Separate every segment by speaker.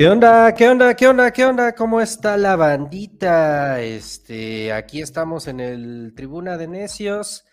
Speaker 1: ¿Qué onda? ¿Qué onda? ¿Qué onda? ¿Qué onda? ¿Cómo está la bandita? Este, aquí estamos en el Tribuna de Necios.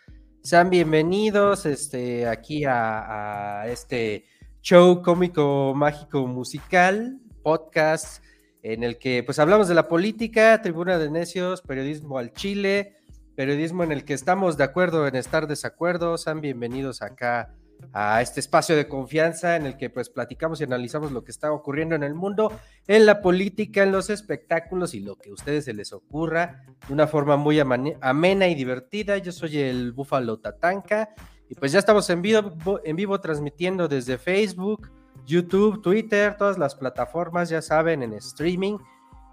Speaker 1: Sean bienvenidos este, aquí a, este show cómico, mágico, musical, podcast, en el que pues hablamos de la política, Tribuna de Necios, periodismo al Chile, periodismo en el que estamos de acuerdo en estar desacuerdo. Sean bienvenidos acá a este espacio de confianza en el que pues platicamos y analizamos lo que está ocurriendo en el mundo, en la política, en los espectáculos y lo que a ustedes se les ocurra de una forma muy amena y divertida. Yo soy el Búfalo Tatanka y pues ya estamos en vivo, en vivo transmitiendo desde Facebook, YouTube, Twitter, todas las plataformas, ya saben, en streaming.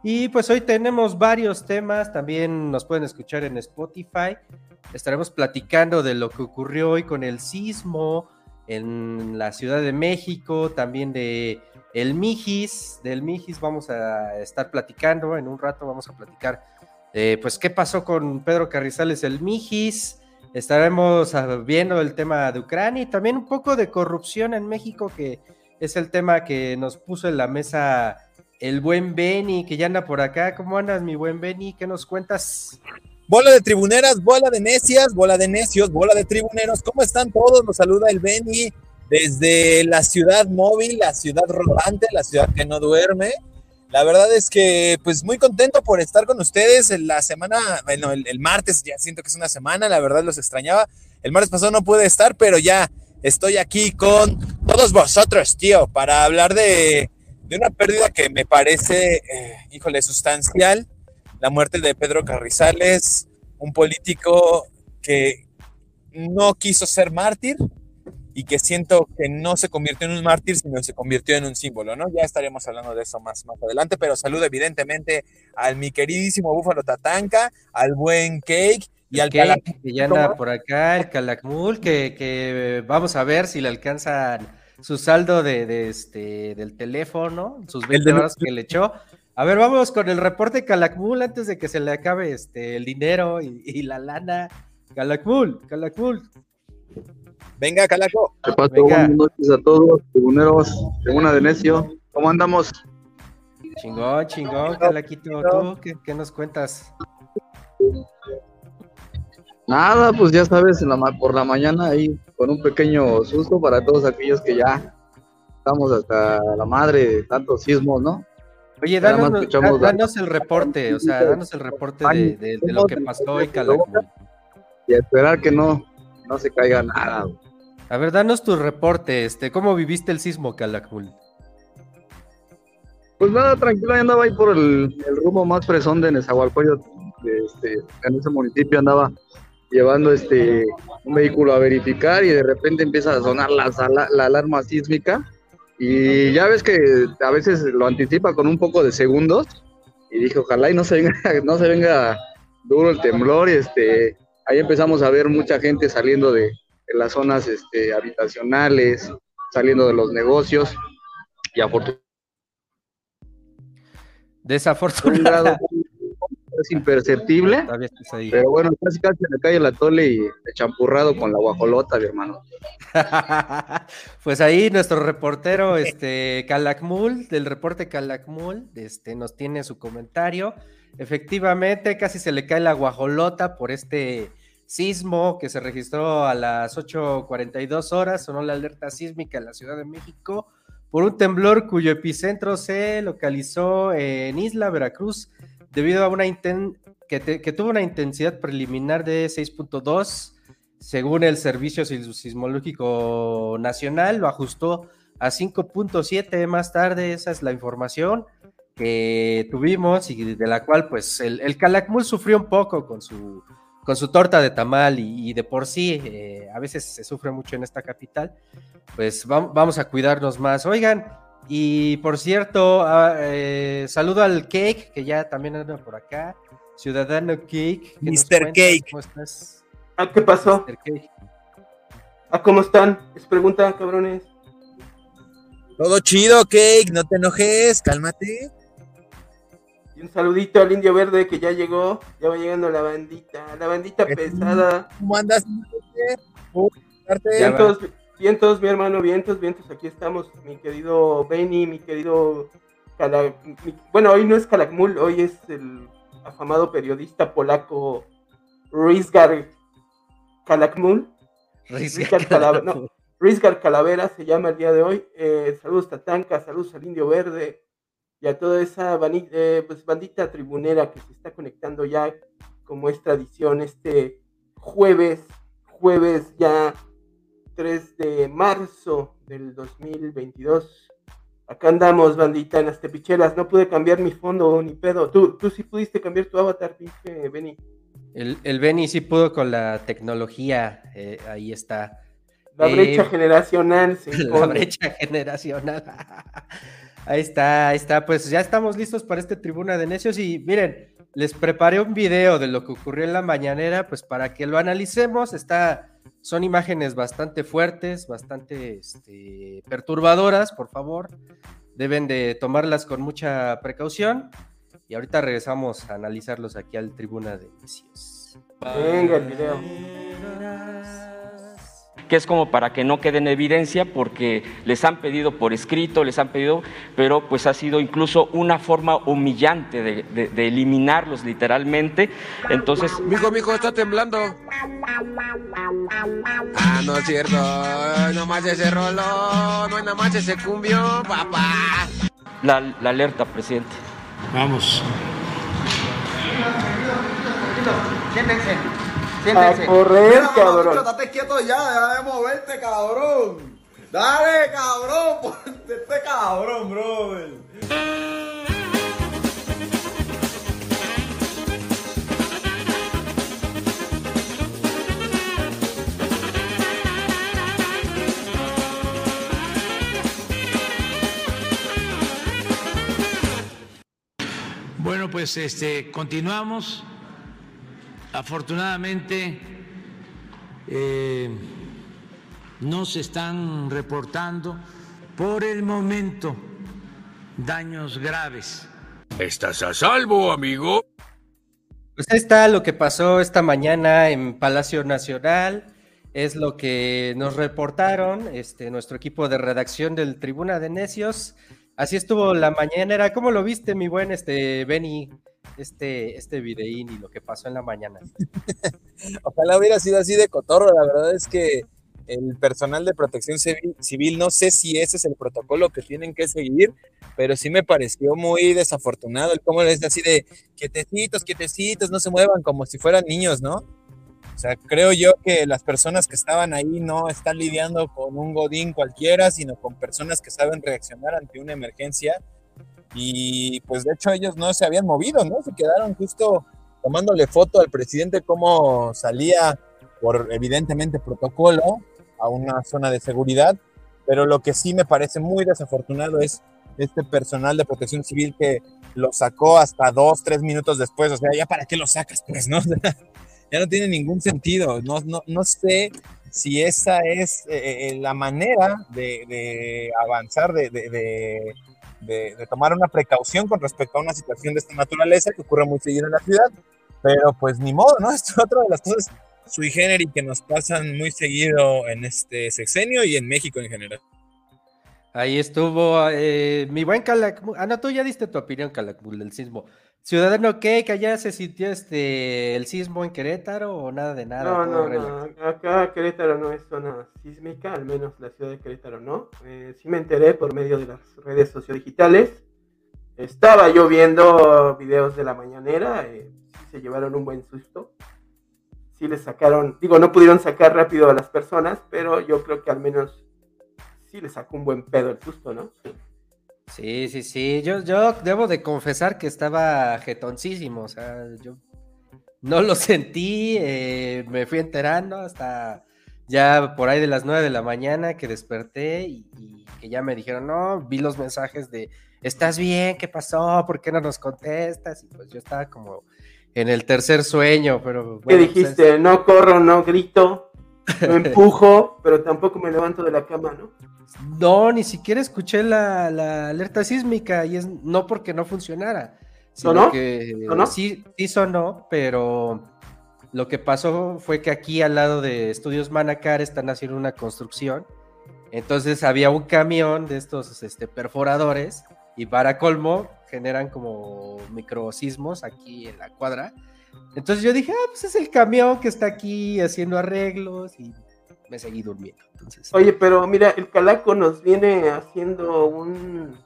Speaker 1: Y pues hoy tenemos varios temas, también nos pueden escuchar en Spotify. Estaremos platicando de lo que ocurrió hoy con el sismo en la Ciudad de México, también de el Mijis, del Mijis vamos a estar platicando, en un rato vamos a platicar pues qué pasó con Pedro Carrizales el Mijis, estaremos viendo el tema de Ucrania y también un poco de corrupción en México, que es el tema que nos puso en la mesa el buen Benny, que ya anda por acá. ¿Cómo andas, mi buen Benny? ¿Qué nos cuentas?
Speaker 2: Bola de tribuneras, bola de necias, bola de necios, bola de tribuneros. ¿Cómo están todos? Nos saluda el Benny desde la ciudad móvil, la ciudad rodante, la ciudad que no duerme. La verdad es que, pues, muy contento por estar con ustedes en la semana, bueno, el, martes, ya siento que es una semana, la verdad los extrañaba. El martes pasado no pude estar, pero ya estoy aquí con todos vosotros, tío, para hablar de, una pérdida que me parece, eh, híjole, sustancial. La muerte de Pedro Carrizales, un político que no quiso ser mártir, y que siento que no se convirtió en un mártir, sino se convirtió en un símbolo, ¿no? Ya estaremos hablando de eso más, más adelante, pero saludo evidentemente al mi queridísimo Búfalo Tatanka, al buen Cake y al
Speaker 1: Cake, que ya anda por acá, el Calakmul, que, que vamos a ver si le alcanzan su saldo de, este, del teléfono, sus 20 horas que le echó. A ver, vamos con el reporte Calakmul antes de que se le acabe este, el dinero y, y la lana. Calakmul, Calakmul,
Speaker 2: Venga, Calaco.
Speaker 3: ¿Qué pasó? Buenas noches a todos, tribuneros, Tribuna de Necio. ¿Cómo andamos?
Speaker 1: Chingón, chingón, Calaquito. ¿Tú qué, nos cuentas?
Speaker 3: Nada, pues ya sabes, en la, por la mañana ahí con un pequeño susto para todos aquellos que ya estamos hasta la madre de tantos sismos, ¿no?
Speaker 1: Oye, danos, el reporte, o sea, danos el reporte de, lo que pasó hoy, Calaco.
Speaker 3: Y a esperar que no, no se caiga nada.
Speaker 1: A ver, danos tu reporte, este, ¿cómo viviste el sismo, Calakmul?
Speaker 3: Pues nada, tranquilo, andaba ahí por el, rumbo más fresón de Nezahualcóyotl, este, en ese municipio andaba llevando este un vehículo a verificar y de repente empieza a sonar la, la, alarma sísmica y ya ves que a veces lo anticipa con un poco de segundos y dije ojalá y no se venga, no se venga duro el temblor y este ahí empezamos a ver mucha gente saliendo de, las zonas este, habitacionales, saliendo de los negocios. Y afortunadamente
Speaker 1: desafortunadamente
Speaker 3: es imperceptible, pero bueno, casi casi se le cae el atole y champurrado con la guajolota, mi hermano.
Speaker 1: pues ahí nuestro reportero, este, Calakmul, del reporte Calakmul, este, nos tiene su comentario. Efectivamente, casi se le cae la guajolota por este sismo que se registró a las 8.42 horas, sonó la alerta sísmica en la Ciudad de México por un temblor cuyo epicentro se localizó en Isla Veracruz debido a una que, que, tuvo una intensidad preliminar de 6.2 según el Servicio Sismológico Nacional, lo ajustó a 5.7 más tarde, esa es la información que tuvimos y de la cual pues el, el Calakmul sufrió un poco con su, con su torta de tamal y, de por sí eh, a veces se sufre mucho en esta capital, pues vamos a cuidarnos más. Oigan, y por cierto, ah, eh, saludo al Cake, que ya también anda por acá, Ciudadano Cake.
Speaker 2: Mr. Cake.
Speaker 4: ¿Cómo estás? Ah, ¿qué pasó? Ah, ¿cómo están? Les preguntan, cabrones.
Speaker 2: Todo chido, Cake, no te enojes, cálmate.
Speaker 4: Y un saludito al Indio Verde que ya llegó, ya va llegando la bandita, la bandita pesada.
Speaker 2: ¿Cómo andas?
Speaker 4: Vientos, vientos, mi hermano, vientos, vientos, aquí estamos, mi querido Benny, mi querido bueno, hoy no es Kalakmul, hoy es el afamado periodista polaco Rizgar Kalakmul. Rizgar Calavera, se llama el día de hoy. Eh, saludos Tatanka, saludos al Indio Verde y a toda esa eh, pues, bandita tribunera que se está conectando ya, como es tradición, este jueves, jueves ya 3 de marzo del 2022. Acá andamos, bandita, en las tepichelas. No pude cambiar mi fondo ni pedo. Tú, tú sí pudiste cambiar tu avatar, pinche Benny.
Speaker 1: El, el Benny sí pudo con la tecnología. Eh, ahí está.
Speaker 4: La brecha eh, generacional.
Speaker 1: la brecha generacional. ahí está, ahí está. Pues ya estamos listos para este Tribuna de Necios. Y miren, les preparé un video de lo que ocurrió en la mañanera, pues para que lo analicemos. Está son imágenes bastante fuertes, bastante este, perturbadoras, por favor. Deben de tomarlas con mucha precaución. Y ahorita regresamos a analizarlos aquí al Tribuna de Necios.
Speaker 4: Venga el video
Speaker 5: que es como para que no quede en evidencia porque les han pedido por escrito, les han pedido, pero pues ha sido incluso una forma humillante de, eliminarlos literalmente. Entonces...
Speaker 6: Mijo, mijo, está temblando. Ah, no es cierto, no más ese rollo, no hay nada más ese cumbio, papá.
Speaker 5: La, la alerta, presidente.
Speaker 7: Vamos.
Speaker 4: Siéntense. A correr, cabrón.
Speaker 8: Date quieto ya, deja de moverte, cabrón. Dale, cabrón, ponte este cabrón, brother.
Speaker 7: Bueno, pues este continuamos. Afortunadamente, eh, no se están reportando por el momento daños graves.
Speaker 6: ¿Estás a salvo, amigo?
Speaker 1: Pues ahí está lo que pasó esta mañana en Palacio Nacional. Es lo que nos reportaron este, nuestro equipo de redacción del Tribuna de Necios. Así estuvo la mañanera. ¿Cómo lo viste, mi buen este, Benny? Este, este videín y lo que pasó en la mañana.
Speaker 2: Ojalá hubiera sido así de cotorro, la verdad es que el personal de protección civil, no sé si ese es el protocolo que tienen que seguir, pero sí me pareció muy desafortunado el cómo es así de quietecitos, quietecitos, no se muevan como si fueran niños, ¿no? O sea, creo yo que las personas que estaban ahí no están lidiando con un godín cualquiera, sino con personas que saben reaccionar ante una emergencia y pues de hecho ellos no se habían movido, ¿no? Se quedaron justo tomándole foto al presidente cómo salía por evidentemente protocolo a una zona de seguridad, pero lo que sí me parece muy desafortunado es este personal de protección civil que lo sacó hasta dos, tres minutos después, o sea, ya para qué lo sacas, pues, ¿no? ya no tiene ningún sentido, no, no, no sé si esa es eh, eh, la manera de, avanzar, de de, tomar una precaución con respecto a una situación de esta naturaleza que ocurre muy seguido en la ciudad, pero pues ni modo, ¿no? Esto es otra de las cosas sui generis que nos pasan muy seguido en este sexenio y en México en general.
Speaker 1: Ahí estuvo eh, mi buen Calakmul. Ah, no, tú ya diste tu opinión, Calakmul, del sismo. Ciudadano, ¿qué? ¿Que allá se sintió este el sismo en Querétaro o nada de nada?
Speaker 4: No, no, no. Acá Querétaro no es zona sísmica, al menos la ciudad de Querétaro no. Eh, sí me enteré por medio de las redes sociodigitales. Estaba yo viendo videos de la mañanera, eh, se llevaron un buen susto. Sí les sacaron, digo, no pudieron sacar rápido a las personas, pero yo creo que al menos sí les sacó un buen pedo el susto, ¿no?
Speaker 1: Sí, sí, sí. Yo, yo debo de confesar que estaba jetoncísimo. O sea, yo no lo sentí. Eh, me fui enterando hasta ya por ahí de las nueve de la mañana que desperté y, que ya me dijeron, no, vi los mensajes de, ¿estás bien? ¿Qué pasó? ¿Por qué no nos contestas? Y pues yo estaba como en el tercer sueño, pero...
Speaker 4: ¿Qué pues, dijiste? No corro, no grito, no empujo, pero tampoco me levanto de la cama, ¿no?
Speaker 1: No, ni siquiera escuché la, alerta sísmica y es no porque no funcionara, sino que sí, sí sonó, pero lo que pasó fue que aquí al lado de Estudios Manacar están haciendo una construcción, entonces había un camión de estos este, perforadores y para colmo generan como microsismos aquí en la cuadra. Entonces yo dije, ah, pues es el camión que está aquí haciendo arreglos y me seguí durmiendo. Entonces,
Speaker 4: Oye, pero mira, el Calaco nos viene haciendo un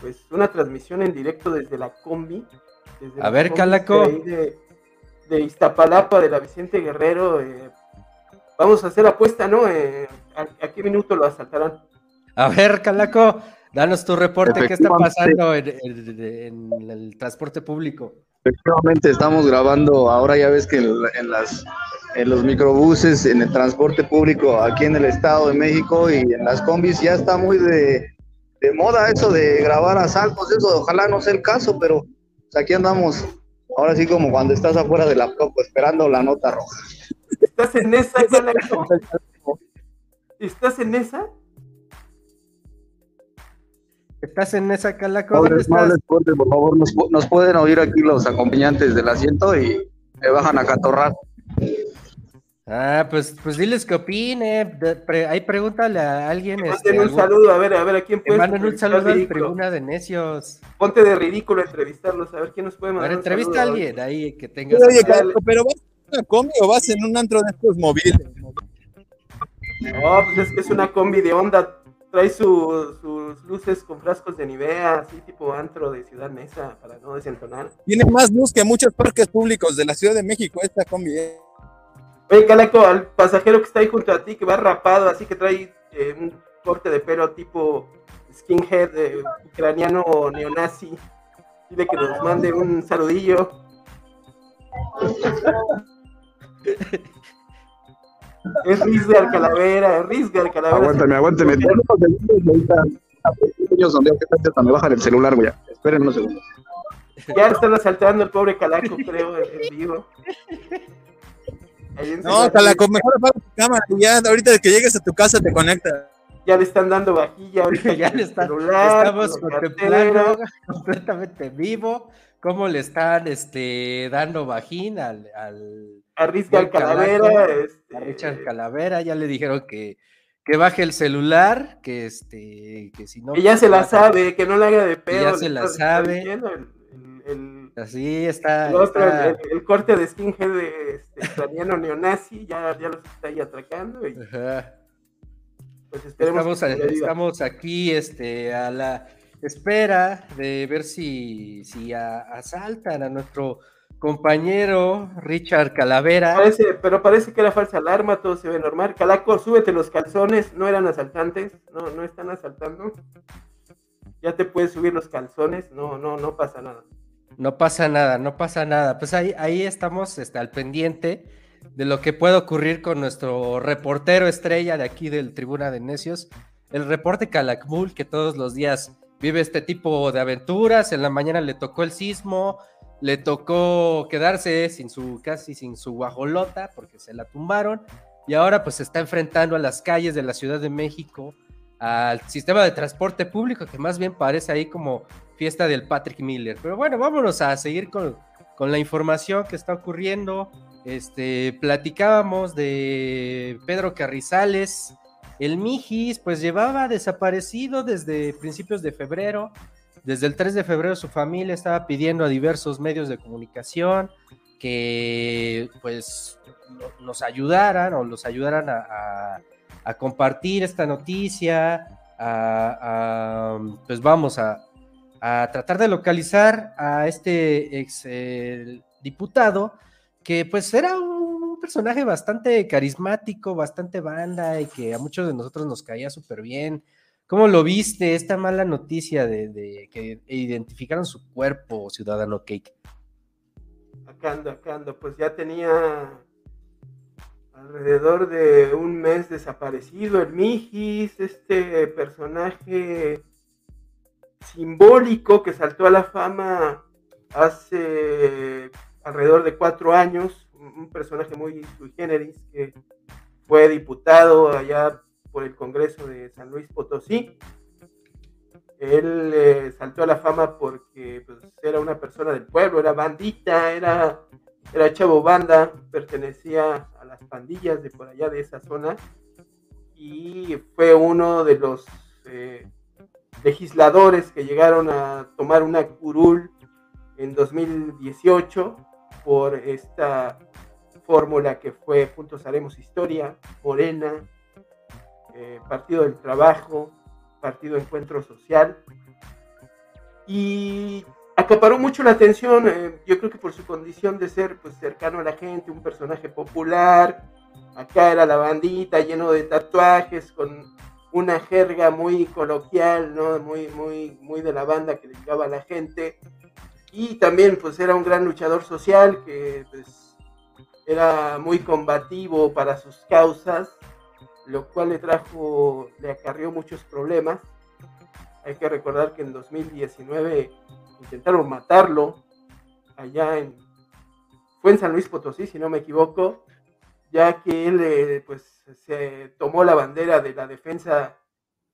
Speaker 4: pues una transmisión en directo desde la combi. desde
Speaker 1: A
Speaker 4: la
Speaker 1: ver,
Speaker 4: combi
Speaker 1: Calaco.
Speaker 4: De, de, Iztapalapa, de la Vicente Guerrero. eh, vamos a hacer apuesta, ¿no? Eh, ¿a, a qué minuto lo asaltarán?
Speaker 1: a ver, Calaco, danos tu reporte, ¿qué está pasando en, en- en el transporte público?
Speaker 9: Efectivamente, estamos grabando, ahora ya ves que en, la- en las, en los microbuses, en el transporte público aquí en el Estado de México y en las combis ya está muy de, de moda eso de grabar asaltos, eso ojalá no sea el caso, pero pues, aquí andamos, ahora sí como cuando estás afuera de la propo esperando la nota roja.
Speaker 4: ¿Estás en esa? ¿Estás en esa?
Speaker 1: ¿Estás en esa, Calaco?
Speaker 9: No
Speaker 1: ¿Dónde
Speaker 9: hables- no
Speaker 1: estás?
Speaker 9: fuerte, por favor, nos, pu- nos pueden oír aquí los acompañantes del asiento y me bajan a catorrar.
Speaker 1: Ah, pues, pues diles que opine. de- pre- ahí pregúntale a alguien. este,
Speaker 4: un
Speaker 1: algún-
Speaker 4: saludo, a ver, a ver, ¿a quién
Speaker 1: que
Speaker 4: puedes
Speaker 1: manden un saludo al tribuna de necios.
Speaker 4: Ponte de ridículo a entrevistarlos, a ver quién nos puede
Speaker 1: A
Speaker 4: mandar
Speaker 1: ver,
Speaker 4: un
Speaker 1: entrevista a alguien ahí que tenga.
Speaker 2: Oye, Calaco, pero vas en una combi o vas en un antro de estos móviles?
Speaker 4: No, pues es que es una combi de onda. Trae su- sus luces con frascos de Nivea, así tipo antro de Ciudad Mesa, para no desentonar.
Speaker 2: Tiene más luz que muchos parques públicos de la Ciudad de México esta combi. ¿eh?
Speaker 4: Oye, Calaco, al pasajero que está ahí junto a ti, que va rapado, así que trae eh, un corte de pelo tipo skinhead eh, ucraniano o neonazi, dile que nos mande un saludillo. Es Rizgar Calavera, es Rizgar Calavera.
Speaker 9: Aguántame, aguántame. Ahorita, hasta me bajan el celular, güey. Esperen unos segundos.
Speaker 4: Ya están asaltando al pobre Calaco, creo, en vivo.
Speaker 2: No, Calaco, mejor apaga tu cámara ya ahorita que llegues a tu casa te conecta.
Speaker 4: Ya le están dando vajilla ahorita.
Speaker 1: ya
Speaker 4: con
Speaker 1: le
Speaker 4: el
Speaker 1: está-
Speaker 4: celular,
Speaker 1: estamos
Speaker 4: con la
Speaker 1: contemplando completamente en vivo cómo le están este, dando bajín al, al
Speaker 4: A
Speaker 1: Calaco,
Speaker 4: Calavera. este,
Speaker 1: a Richard Calavera. Ya le dijeron que, que baje el celular, que este, que si no.
Speaker 4: que ya se la sabe, que no la haga de pedo.
Speaker 1: ya
Speaker 4: le
Speaker 1: se la sabe.
Speaker 4: El, el-
Speaker 1: Así está.
Speaker 4: el otro,
Speaker 1: está-
Speaker 4: el- el corte de skinhead de este, ucraniano neonazi, ya, ya los está ahí atracando. Y
Speaker 1: Ajá.
Speaker 4: pues esperemos
Speaker 1: Estamos, estamos aquí este, a la espera de ver si, si a- asaltan a nuestro compañero Richard Calavera.
Speaker 4: Parece, pero parece que era falsa alarma, todo se ve normal. Calaco, súbete los calzones, no eran asaltantes, no, no están asaltando. Ya te puedes subir los calzones, no, no, no pasa nada.
Speaker 1: No pasa nada, no pasa nada. Pues ahí, ahí estamos este, al pendiente de lo que puede ocurrir con nuestro reportero estrella de aquí del Tribuna de Necios, el reporte Calakmul, que todos los días vive este tipo de aventuras. En la mañana le tocó el sismo, le tocó quedarse sin su, casi sin su guajolota, porque se la tumbaron, y ahora pues se está enfrentando a las calles de la Ciudad de México, al sistema de transporte público, que más bien parece ahí como fiesta del Patrick Miller. Pero bueno, vámonos a seguir con, con la información que está ocurriendo. Este, platicábamos de Pedro Carrizales, el Mijis, pues llevaba desaparecido desde principios de febrero. Desde el 3 de febrero su familia estaba pidiendo a diversos medios de comunicación que pues no- nos ayudaran o los ayudaran a, compartir esta noticia, a, pues vamos a, a tratar de localizar a este ex eh, diputado que pues era un personaje bastante carismático, bastante banda y que a muchos de nosotros nos caía súper bien. ¿Cómo lo viste esta mala noticia de, que identificaron su cuerpo, ciudadano Cake?
Speaker 4: Acá ando, acá. Pues ya tenía alrededor de un mes desaparecido el Mijis, este personaje simbólico que saltó a la fama hace alrededor de cuatro años, un personaje muy sui generis que fue diputado allá por el Congreso de San Luis Potosí. Él eh, saltó a la fama porque pues, era una persona del pueblo, era bandita, era, era chavo banda, pertenecía a las pandillas de por allá de esa zona y fue uno de los eh, legisladores que llegaron a tomar una curul en 2018 por esta fórmula que fue Juntos Haremos Historia, Morena, eh, Partido del Trabajo, Partido Encuentro Social. Y acaparó mucho la atención, eh, yo creo que por su condición de ser pues, cercano a la gente, un personaje popular. Acá era la bandita lleno de tatuajes, con una jerga muy coloquial, ¿no? Muy, muy, muy de la banda que le llegaba a la gente. Y también pues era un gran luchador social que pues, era muy combativo para sus causas, lo cual le trajo, le acarrió muchos problemas. Hay que recordar que en 2019 intentaron matarlo allá en, fue en San Luis Potosí, si no me equivoco, ya que él eh, pues se tomó la bandera de la defensa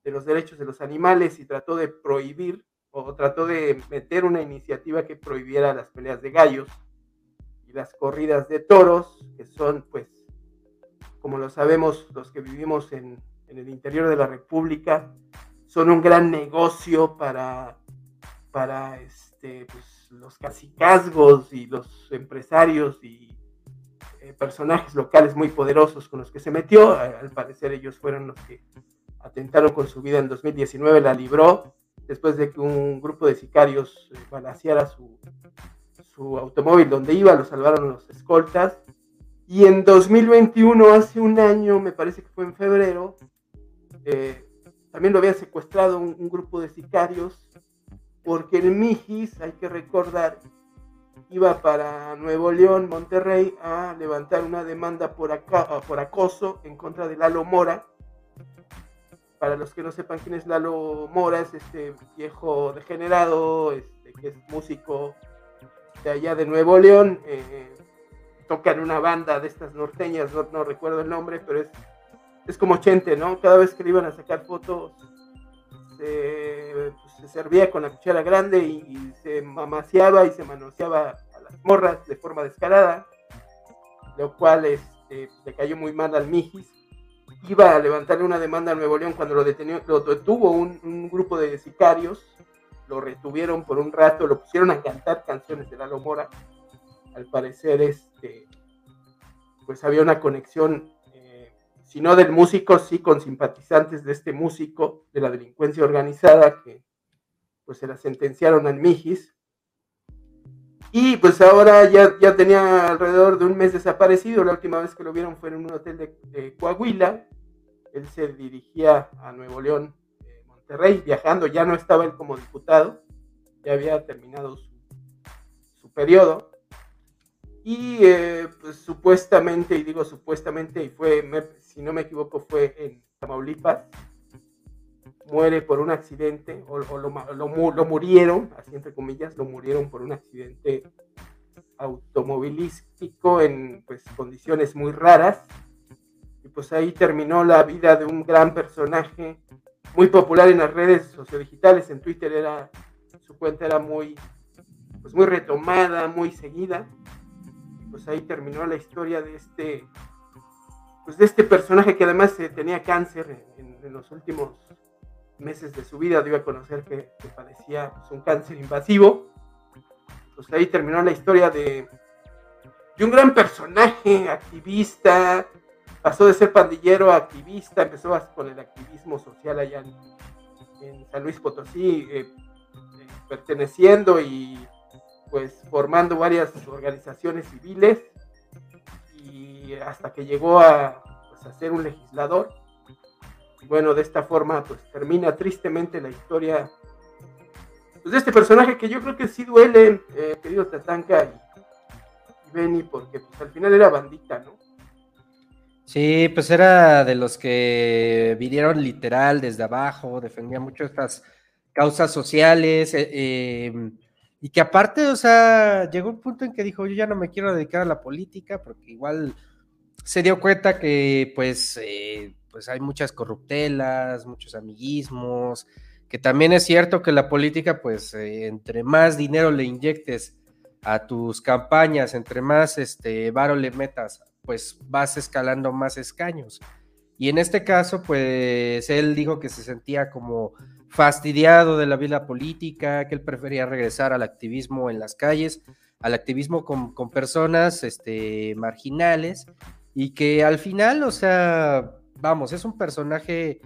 Speaker 4: de los derechos de los animales y trató de prohibir o trató de meter una iniciativa que prohibiera las peleas de gallos las corridas de toros, que son pues, como lo sabemos los que vivimos en, en el interior de la República, son un gran negocio para, para este, pues, los cacicazgos y los empresarios y eh, personajes locales muy poderosos con los que se metió. Al parecer ellos fueron los que atentaron con su vida en 2019, la libró después de que un grupo de sicarios eh, su, su automóvil donde iba, lo salvaron los escoltas. Y en 2021, hace un año, me parece que fue en febrero, eh, también lo había secuestrado un, grupo de sicarios, porque el Mijis, hay que recordar, iba para Nuevo León, Monterrey, a levantar una demanda por, acá, por acoso en contra de Lalo Mora. Para los que no sepan quién es Lalo Mora, es este viejo degenerado, este, que es músico de allá de Nuevo León. Eh, toca en una banda de estas norteñas, no, no recuerdo el nombre, pero es es como Chente, ¿no? Cada vez que le iban a sacar fotos, se, pues, se servía con la cuchara grande y, se mamaseaba y se manoseaba a las morras de forma descarada, lo cual este, le cayó muy mal al Mijis. Iba a levantarle una demanda a Nuevo León cuando lo, detenió, lo detuvo un grupo de sicarios, lo retuvieron por un rato, lo pusieron a cantar canciones de Lalo Mora. Al parecer, este, pues había una conexión si no del músico, sí con simpatizantes de este músico, de la delincuencia organizada, que pues se la sentenciaron al Mijis. Y pues ahora ya, ya tenía alrededor de un mes desaparecido, la última vez que lo vieron fue en un hotel de, de Coahuila, él se dirigía a Nuevo León, eh, Monterrey, viajando, ya no estaba él como diputado, ya había terminado su, su periodo, y eh, pues, supuestamente, y digo supuestamente, y fue, si no me equivoco, fue en Tamaulipas, muere por un accidente, o, lo, lo, murieron, así entre comillas, lo murieron por un accidente automovilístico en pues, condiciones muy raras. Y pues ahí terminó la vida de un gran personaje, muy popular en las redes sociodigitales, en Twitter era, su cuenta era muy, pues muy retomada, muy seguida pues ahí terminó la historia de este, pues de este personaje que además eh, tenía cáncer en, los últimos meses de su vida, dio conocer que, que padecía pues, un cáncer invasivo. Pues ahí terminó la historia de, de un gran personaje, activista, pasó de ser pandillero a activista, empezó con el activismo social allá en, San Luis Potosí, eh, perteneciendo y pues formando varias organizaciones civiles y hasta que llegó a, pues, ser un legislador. Y bueno, de esta forma pues termina tristemente la historia pues, de este personaje que yo creo que sí duele, eh, querido Tatanka y, y Benny, porque pues, al final era bandita, ¿no?
Speaker 1: Sí, pues era de los que vinieron literal desde abajo, defendía mucho estas causas sociales, eh, eh, y que aparte, o sea, llegó un punto en que dijo, yo ya no me quiero dedicar a la política, porque igual se dio cuenta que pues, eh, pues hay muchas corruptelas, muchos amiguismos, que también es cierto que la política, pues eh, entre más dinero le inyectes a tus campañas, entre más este varo le metas, pues vas escalando más escaños. Y en este caso, pues él dijo que se sentía como fastidiado de la vida política, que él prefería regresar al activismo en las calles, al activismo con, con personas este, marginales, y que al final, o sea, vamos, es un personaje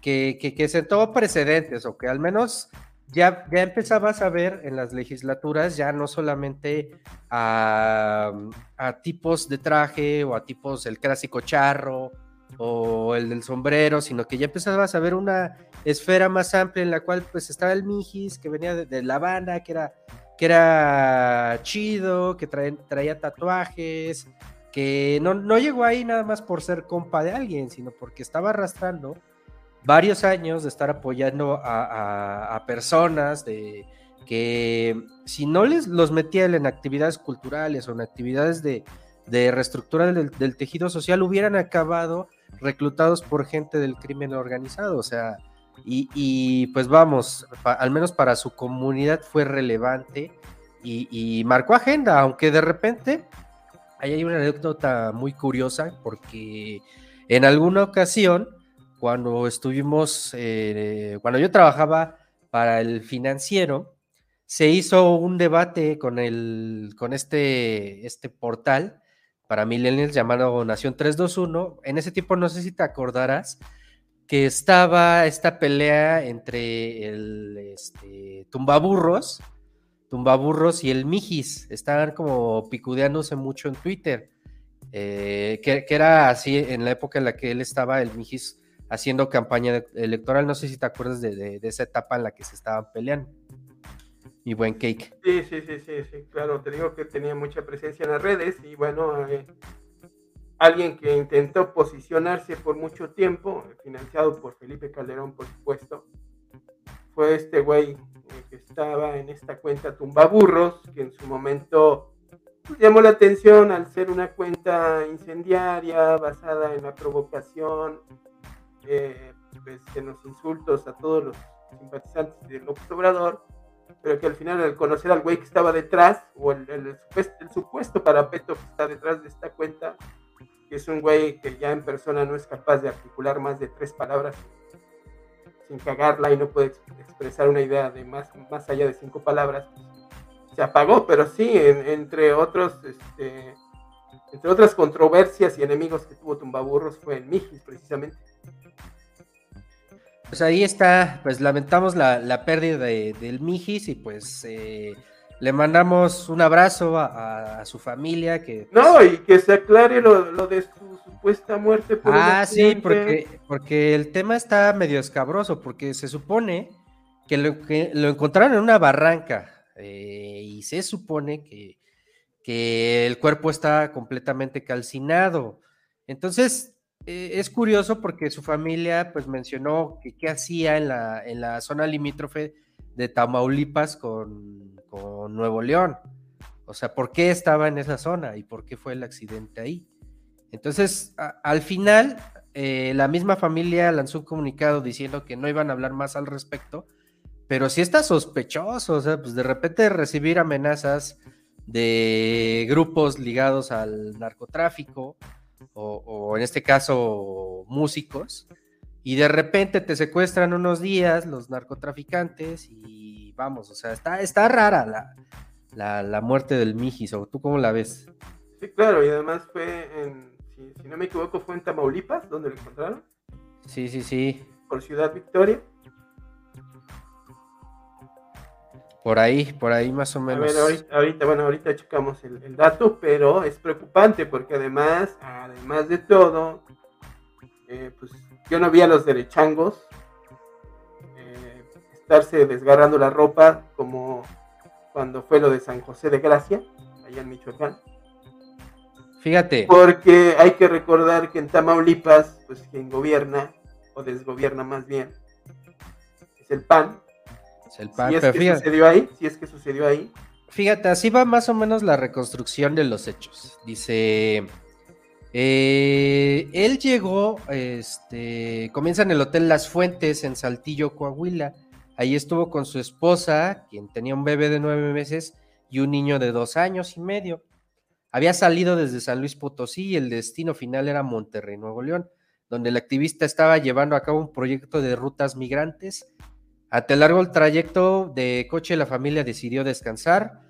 Speaker 1: que, que, que sentó precedentes, o que al menos ya, ya empezabas a ver en las legislaturas ya no solamente a, tipos de traje o a tipos el clásico charro o el del sombrero, sino que ya empezabas a ver una esfera más amplia en la cual pues estaba el Mijis que venía de, La Habana, que era, que era chido, que traía tatuajes, que no, no llegó ahí nada más por ser compa de alguien, sino porque estaba arrastrando varios años de estar apoyando a, personas de que si no les los metía en actividades culturales o en actividades de, de reestructura del, tejido social, hubieran acabado reclutados por gente del crimen organizado. O sea, y, y pues vamos, al menos para su comunidad fue relevante y, y, marcó agenda, aunque de repente ahí hay una anécdota muy curiosa porque en alguna ocasión cuando estuvimos, eh, cuando yo trabajaba para el financiero, se hizo un debate con, el, con este, este portal para millennials llamado Nación 321. En ese tiempo, no sé si te acordarás, que estaba esta pelea entre el este, Tumbaburros, Tumbaburros y el Mijis. Estaban como picudeándose mucho en Twitter. Eh, que, que, era así en la época en la que él estaba, el Mijis haciendo campaña electoral. No sé si te acuerdas de, de, esa etapa en la que se estaban peleando. Mi buen cake.
Speaker 4: Sí, sí, sí, sí, sí, claro, te digo que tenía mucha presencia en las redes y bueno, eh, alguien que intentó posicionarse por mucho tiempo, financiado por Felipe Calderón, por supuesto, fue este güey eh, que estaba en esta cuenta Tumbaburros, que en su momento pues, llamó la atención al ser una cuenta incendiaria, basada en la provocación, eh, pues, en los insultos a todos los simpatizantes del López Obrador, pero que al final al conocer al güey que estaba detrás, o el, el, supuesto, el, supuesto, parapeto que está detrás de esta cuenta, que es un güey que ya en persona no es capaz de articular más de tres palabras sin cagarla y no puede expresar una idea de más, más allá de cinco palabras, se apagó, pero sí, en, entre otros, este, entre otras controversias y enemigos que tuvo Tumbaburros fue el Mijis, precisamente.
Speaker 1: Pues ahí está, pues lamentamos la, la pérdida de, del Mijis y pues eh, le mandamos un abrazo a, a, su familia. que pues...
Speaker 4: No, y que se aclare lo, lo de su supuesta muerte.
Speaker 1: Por ah, sí, porque, porque el tema está medio escabroso, porque se supone que lo, que lo encontraron en una barranca eh, y se supone que, que el cuerpo está completamente calcinado. Entonces, eh, es curioso porque su familia pues mencionó que qué hacía en la, en la zona limítrofe de Tamaulipas con, Nuevo León. O sea, ¿por qué estaba en esa zona y por qué fue el accidente ahí? Entonces, al final, eh, la misma familia lanzó un comunicado diciendo que no iban a hablar más al respecto, pero sí está sospechoso, o sea, pues de repente recibir amenazas de grupos ligados al narcotráfico, o, o, en este caso músicos, y de repente te secuestran unos días los narcotraficantes y vamos, o sea, está, está rara la, la, la muerte del Mijis, o tú cómo la ves?
Speaker 4: Sí, claro, y además fue en, si, si, no me equivoco, fue en Tamaulipas, donde lo encontraron.
Speaker 1: Sí, sí, sí.
Speaker 4: Por Ciudad Victoria.
Speaker 1: Por ahí, por ahí más o menos.
Speaker 4: A ver, ahorita, ahorita bueno, ahorita checamos el, el, dato, pero es preocupante porque además, además de todo, eh, pues yo no vi a los derechangos eh, estarse desgarrando la ropa como cuando fue lo de San José de Gracia, allá en Michoacán.
Speaker 1: Fíjate.
Speaker 4: Porque hay que recordar que en Tamaulipas, pues quien gobierna, o desgobierna más bien, es el PAN,
Speaker 1: el pan,
Speaker 4: si es que fíjate, sucedió ahí, si es que sucedió ahí.
Speaker 1: Fíjate, así va más o menos la reconstrucción de los hechos. Dice, eh, él llegó, este, comienza en el Hotel Las Fuentes en Saltillo, Coahuila. Ahí estuvo con su esposa, quien tenía un bebé de nueve meses y un niño de dos años y medio. Había salido desde San Luis Potosí y el destino final era Monterrey, Nuevo León. donde el activista estaba llevando a cabo un proyecto de rutas migrantes. Ante largo el trayecto de coche, la familia decidió descansar.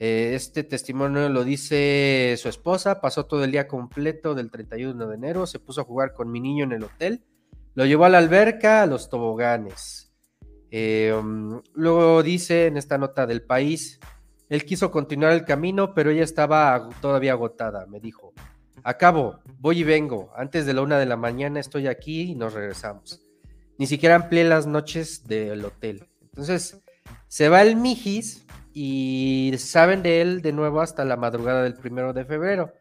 Speaker 1: Eh, este testimonio lo dice su esposa, pasó todo el día completo del 31 de enero, se puso a jugar con mi niño en el hotel, lo llevó a la alberca, a los toboganes. Eh, um, luego dice en esta nota del país, él quiso continuar el camino, pero ella estaba todavía agotada. Me dijo, acabo, voy y vengo. Antes de la una de la mañana estoy aquí y nos regresamos. Ni siquiera amplié las noches del hotel. Entonces, se va el Mijis y saben de él de nuevo hasta la madrugada del primero de febrero.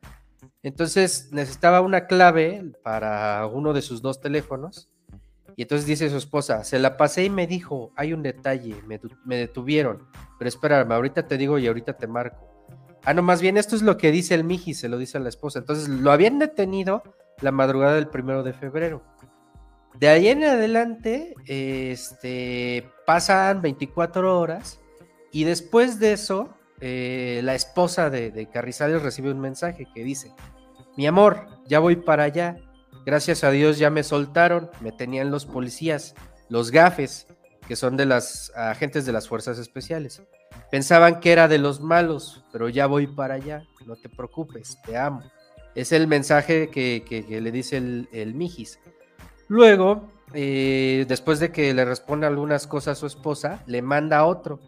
Speaker 1: Entonces necesitaba una clave para uno de sus dos teléfonos. Y entonces dice su esposa, se la pasé y me dijo, hay un detalle, me, detuvieron, pero espérame, ahorita te digo y ahorita te marco. Ah, no, más bien esto es lo que dice el Miji, se lo dice a la esposa. Entonces lo habían detenido la madrugada del primero de febrero. De ahí en adelante, este, pasan 24 horas y después de eso, eh, la esposa de, Carrizales recibe un mensaje que dice, mi amor, ya voy para allá, Gracias a Dios ya me soltaron, me tenían los policías, los gafes, que son de las agentes de las fuerzas especiales. Pensaban que era de los malos, pero ya voy para allá, no te preocupes, te amo. Es el mensaje que, le dice el, Mijis. Luego, eh, después de que le responde algunas cosas a su esposa, le manda otro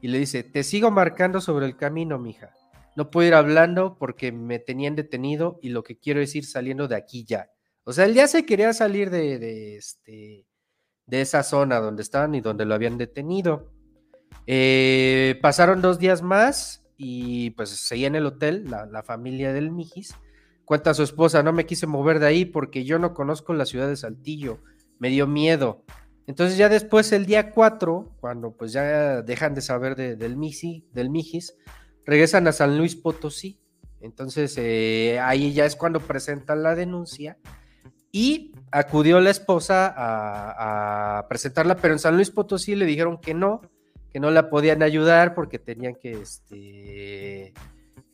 Speaker 1: y le dice, te sigo marcando sobre el camino, mija. No puedo ir hablando porque me tenían detenido y lo que quiero es ir saliendo de aquí ya. O sea, él ya se quería salir de, este, de esa zona donde estaban y donde lo habían detenido. Eh, pasaron dos días más y pues seguía en el hotel, la, familia del Mijis. Cuenta su esposa, no me quise mover de ahí porque yo no conozco la ciudad de Saltillo, me dio miedo. Entonces ya después, el día 4, cuando pues ya dejan de saber del, Misi, del Mijis, regresan a San Luis Potosí. Entonces eh, ahí ya es cuando presentan la denuncia y acudió la esposa a, presentarla, pero en San Luis Potosí le dijeron que no, que no la podían ayudar porque tenían que este,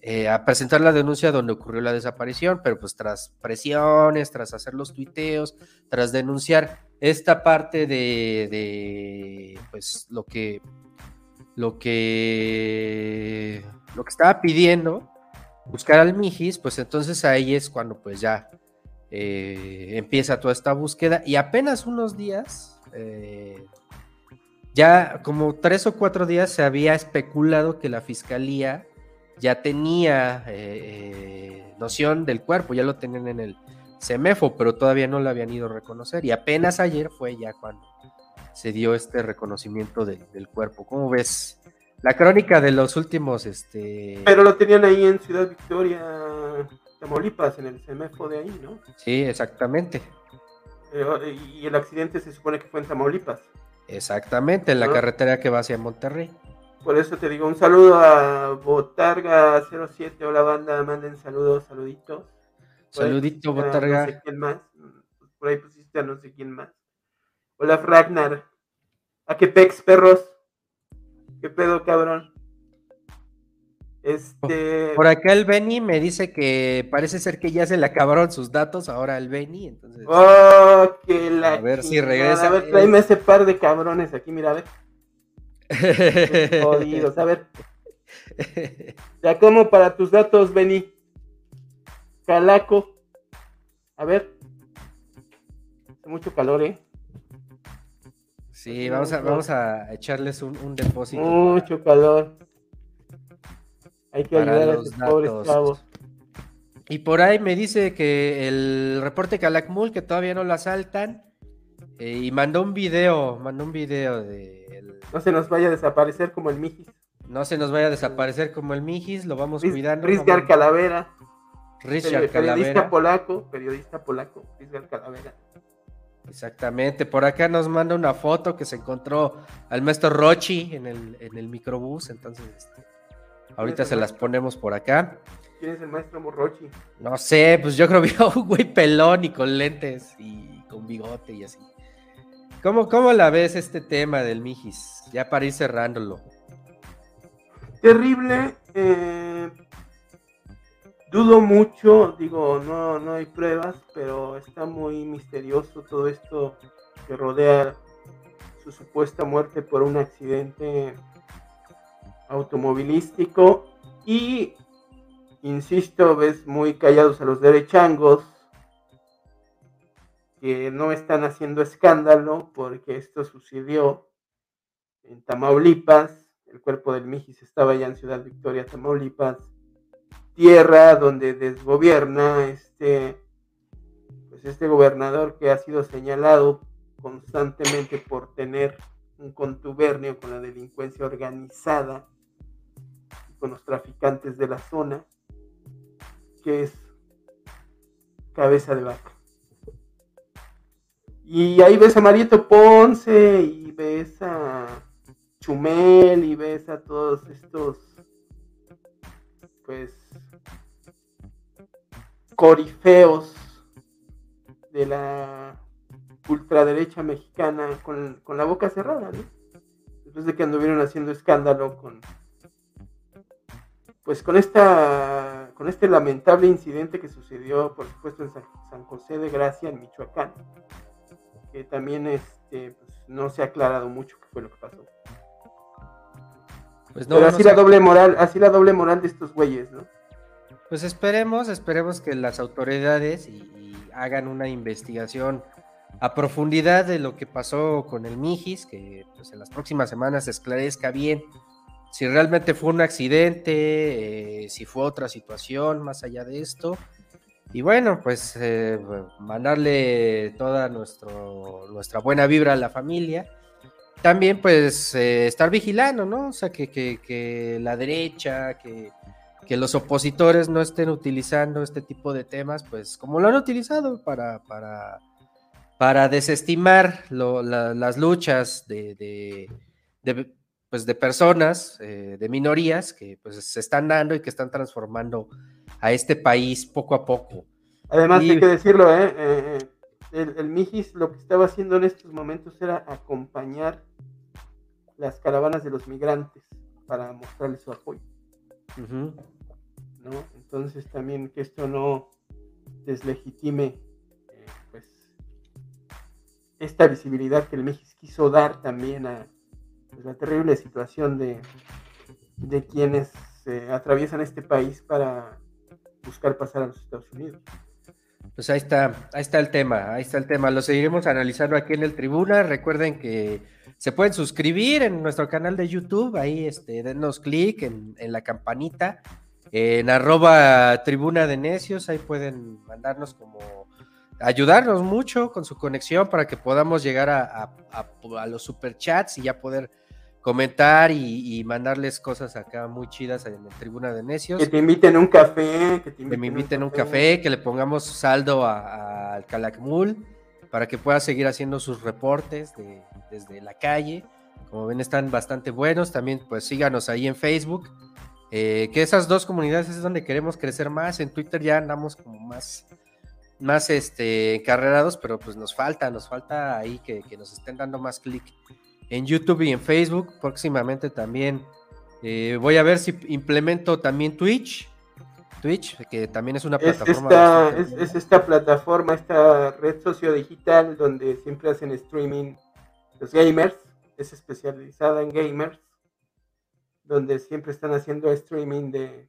Speaker 1: eh, a presentar la denuncia donde ocurrió la desaparición, pero pues tras presiones, tras hacer los tuiteos, tras denunciar esta parte de, pues lo que lo que lo que estaba pidiendo buscar al Mijis, pues entonces ahí es cuando pues ya eh, empieza toda esta búsqueda. Y apenas unos días, eh, ya como tres o cuatro días se había especulado que la fiscalía ya tenía eh, noción del cuerpo, ya lo tenían en el CEMEFO, pero todavía no lo habían ido a reconocer y apenas ayer fue ya cuando se dio este reconocimiento del cuerpo. ¿Cómo ves? La crónica de los últimos, este...
Speaker 4: Pero lo tenían ahí en Ciudad Victoria, Tamaulipas, en el CEMEFO de ahí, ¿no?
Speaker 1: Sí, exactamente.
Speaker 4: Eh, y el accidente se supone que fue en Tamaulipas.
Speaker 1: Exactamente, en la carretera que va hacia Monterrey.
Speaker 4: Por eso te digo un saludo a Botarga07. Hola banda, manden saludos, saluditos.
Speaker 1: Saludito, Botarga.
Speaker 4: No sé quién más. Por ahí pusiste a no sé quién más. Hola, Fragnar. ¿A qué pex, perros? ¿Qué pedo, cabrón? Este...
Speaker 1: Por acá el Benny me dice que parece ser que ya se le acabaron sus datos ahora al Benny, entonces.
Speaker 4: Oh, que la
Speaker 1: a ver si regresa.
Speaker 4: A ver, tráeme ese par de cabrones aquí, mira, a ver. Jodidos, a ver. Ya como para tus datos, Benny. Calaco. A ver. Hace mucho calor, ¿eh?
Speaker 1: Sí, vamos a, vamos a echarles un, un depósito.
Speaker 4: Mucho calor. Hay que ayudar a los pobres chavos.
Speaker 1: Y por ahí me dice que el reporte Calakmul, que todavía no lo asaltan, eh, y mandó un video, mandó un video de...
Speaker 4: No se nos vaya a desaparecer como el Mijis.
Speaker 1: No se nos vaya a desaparecer como el Mijis, lo vamos cuidando.
Speaker 4: Rizgar Calavera.
Speaker 1: Rizgar Calavera.
Speaker 4: Periodista polaco, periodista polaco, Rizgar Calavera.
Speaker 1: Exactamente, por acá nos manda una foto que se encontró al maestro Rochi en el, en el microbús, entonces... Este, Ahorita se las ponemos por acá.
Speaker 4: ¿Quién es el maestro Morrochi?
Speaker 1: No sé, pues yo creo que un güey pelón y con lentes y con bigote y así. ¿Cómo, ¿Cómo la ves este tema del Mijis? Ya para ir cerrándolo.
Speaker 4: Terrible. Eh, dudo mucho, digo, no, no hay pruebas, pero está muy misterioso todo esto que rodea su supuesta muerte por un accidente automovilístico y insisto, ves muy callados a los derechangos que no están haciendo escándalo porque esto sucedió en Tamaulipas, el cuerpo del Mijis estaba ya en Ciudad Victoria, Tamaulipas, tierra donde desgobierna este, pues este gobernador que ha sido señalado constantemente por tener un contubernio con la delincuencia organizada con los traficantes de la zona, que es cabeza de vaca. Y ahí ves a Marieto Ponce y ves a Chumel y ves a todos estos, pues, corifeos de la ultraderecha mexicana con, la boca cerrada, ¿no? Después de que anduvieron haciendo escándalo con, pues con esta, con este lamentable incidente que sucedió, por supuesto, en San José de Gracia, en Michoacán que también este, pues, no se ha aclarado mucho qué fue lo que pasó. Pues Pero así la doble moral, así la doble moral de estos güeyes, ¿no?
Speaker 1: Pues esperemos, esperemos que las autoridades y, hagan una investigación a profundidad de lo que pasó con el Mijis, que pues, en las próximas semanas se esclarezca bien si realmente fue un accidente, eh, si fue otra situación más allá de esto, y bueno, pues eh, mandarle toda nuestro, nuestra buena vibra a la familia. También pues eh, estar vigilando, ¿no? O sea, que, que, la derecha, que, que, los opositores no estén utilizando este tipo de temas, pues como lo han utilizado para, para, para desestimar las luchas de, de, pues, de personas, eh, de minorías que pues se están dando y que están transformando a este país poco a poco.
Speaker 4: Además, hay que decirlo, ¿eh? eh, eh el, el, Mijis lo que estaba haciendo en estos momentos era acompañar las caravanas de los migrantes para mostrarles su apoyo. ¿no? Entonces también que esto no deslegitime eh, pues esta visibilidad que el Mijis quiso dar también a la terrible situación de, de quienes atraviesan este país para buscar pasar a los Estados Unidos.
Speaker 1: Pues ahí está, ahí está el tema, ahí está el tema. Lo seguiremos analizando aquí en el Tribuna. Recuerden que se pueden suscribir en nuestro canal de YouTube, ahí este, denos clic en, la campanita, en arroba tribuna de necios, ahí pueden mandarnos como ayudarnos mucho con su conexión para que podamos llegar a, a, a los superchats y ya poder comentar y, mandarles cosas acá muy chidas en la tribuna de necios.
Speaker 4: Que te inviten un café.
Speaker 1: Que, te me inviten un café. que le pongamos saldo al Calakmul para que pueda seguir haciendo sus reportes desde la calle. Como ven, están bastante buenos. También, pues síganos ahí en Facebook. Eh, que esas dos comunidades es donde queremos crecer más. En Twitter ya andamos como más, más este, encarrerados, pero pues nos falta, nos falta ahí que, que nos estén dando más clic en YouTube y en Facebook. Próximamente también eh, voy a ver si implemento también Twitch. Twitch, que también es una
Speaker 4: plataforma. Es esta, plataforma, esta red sociodigital donde siempre hacen streaming los gamers. Es especializada en gamers. Donde siempre están haciendo streaming de.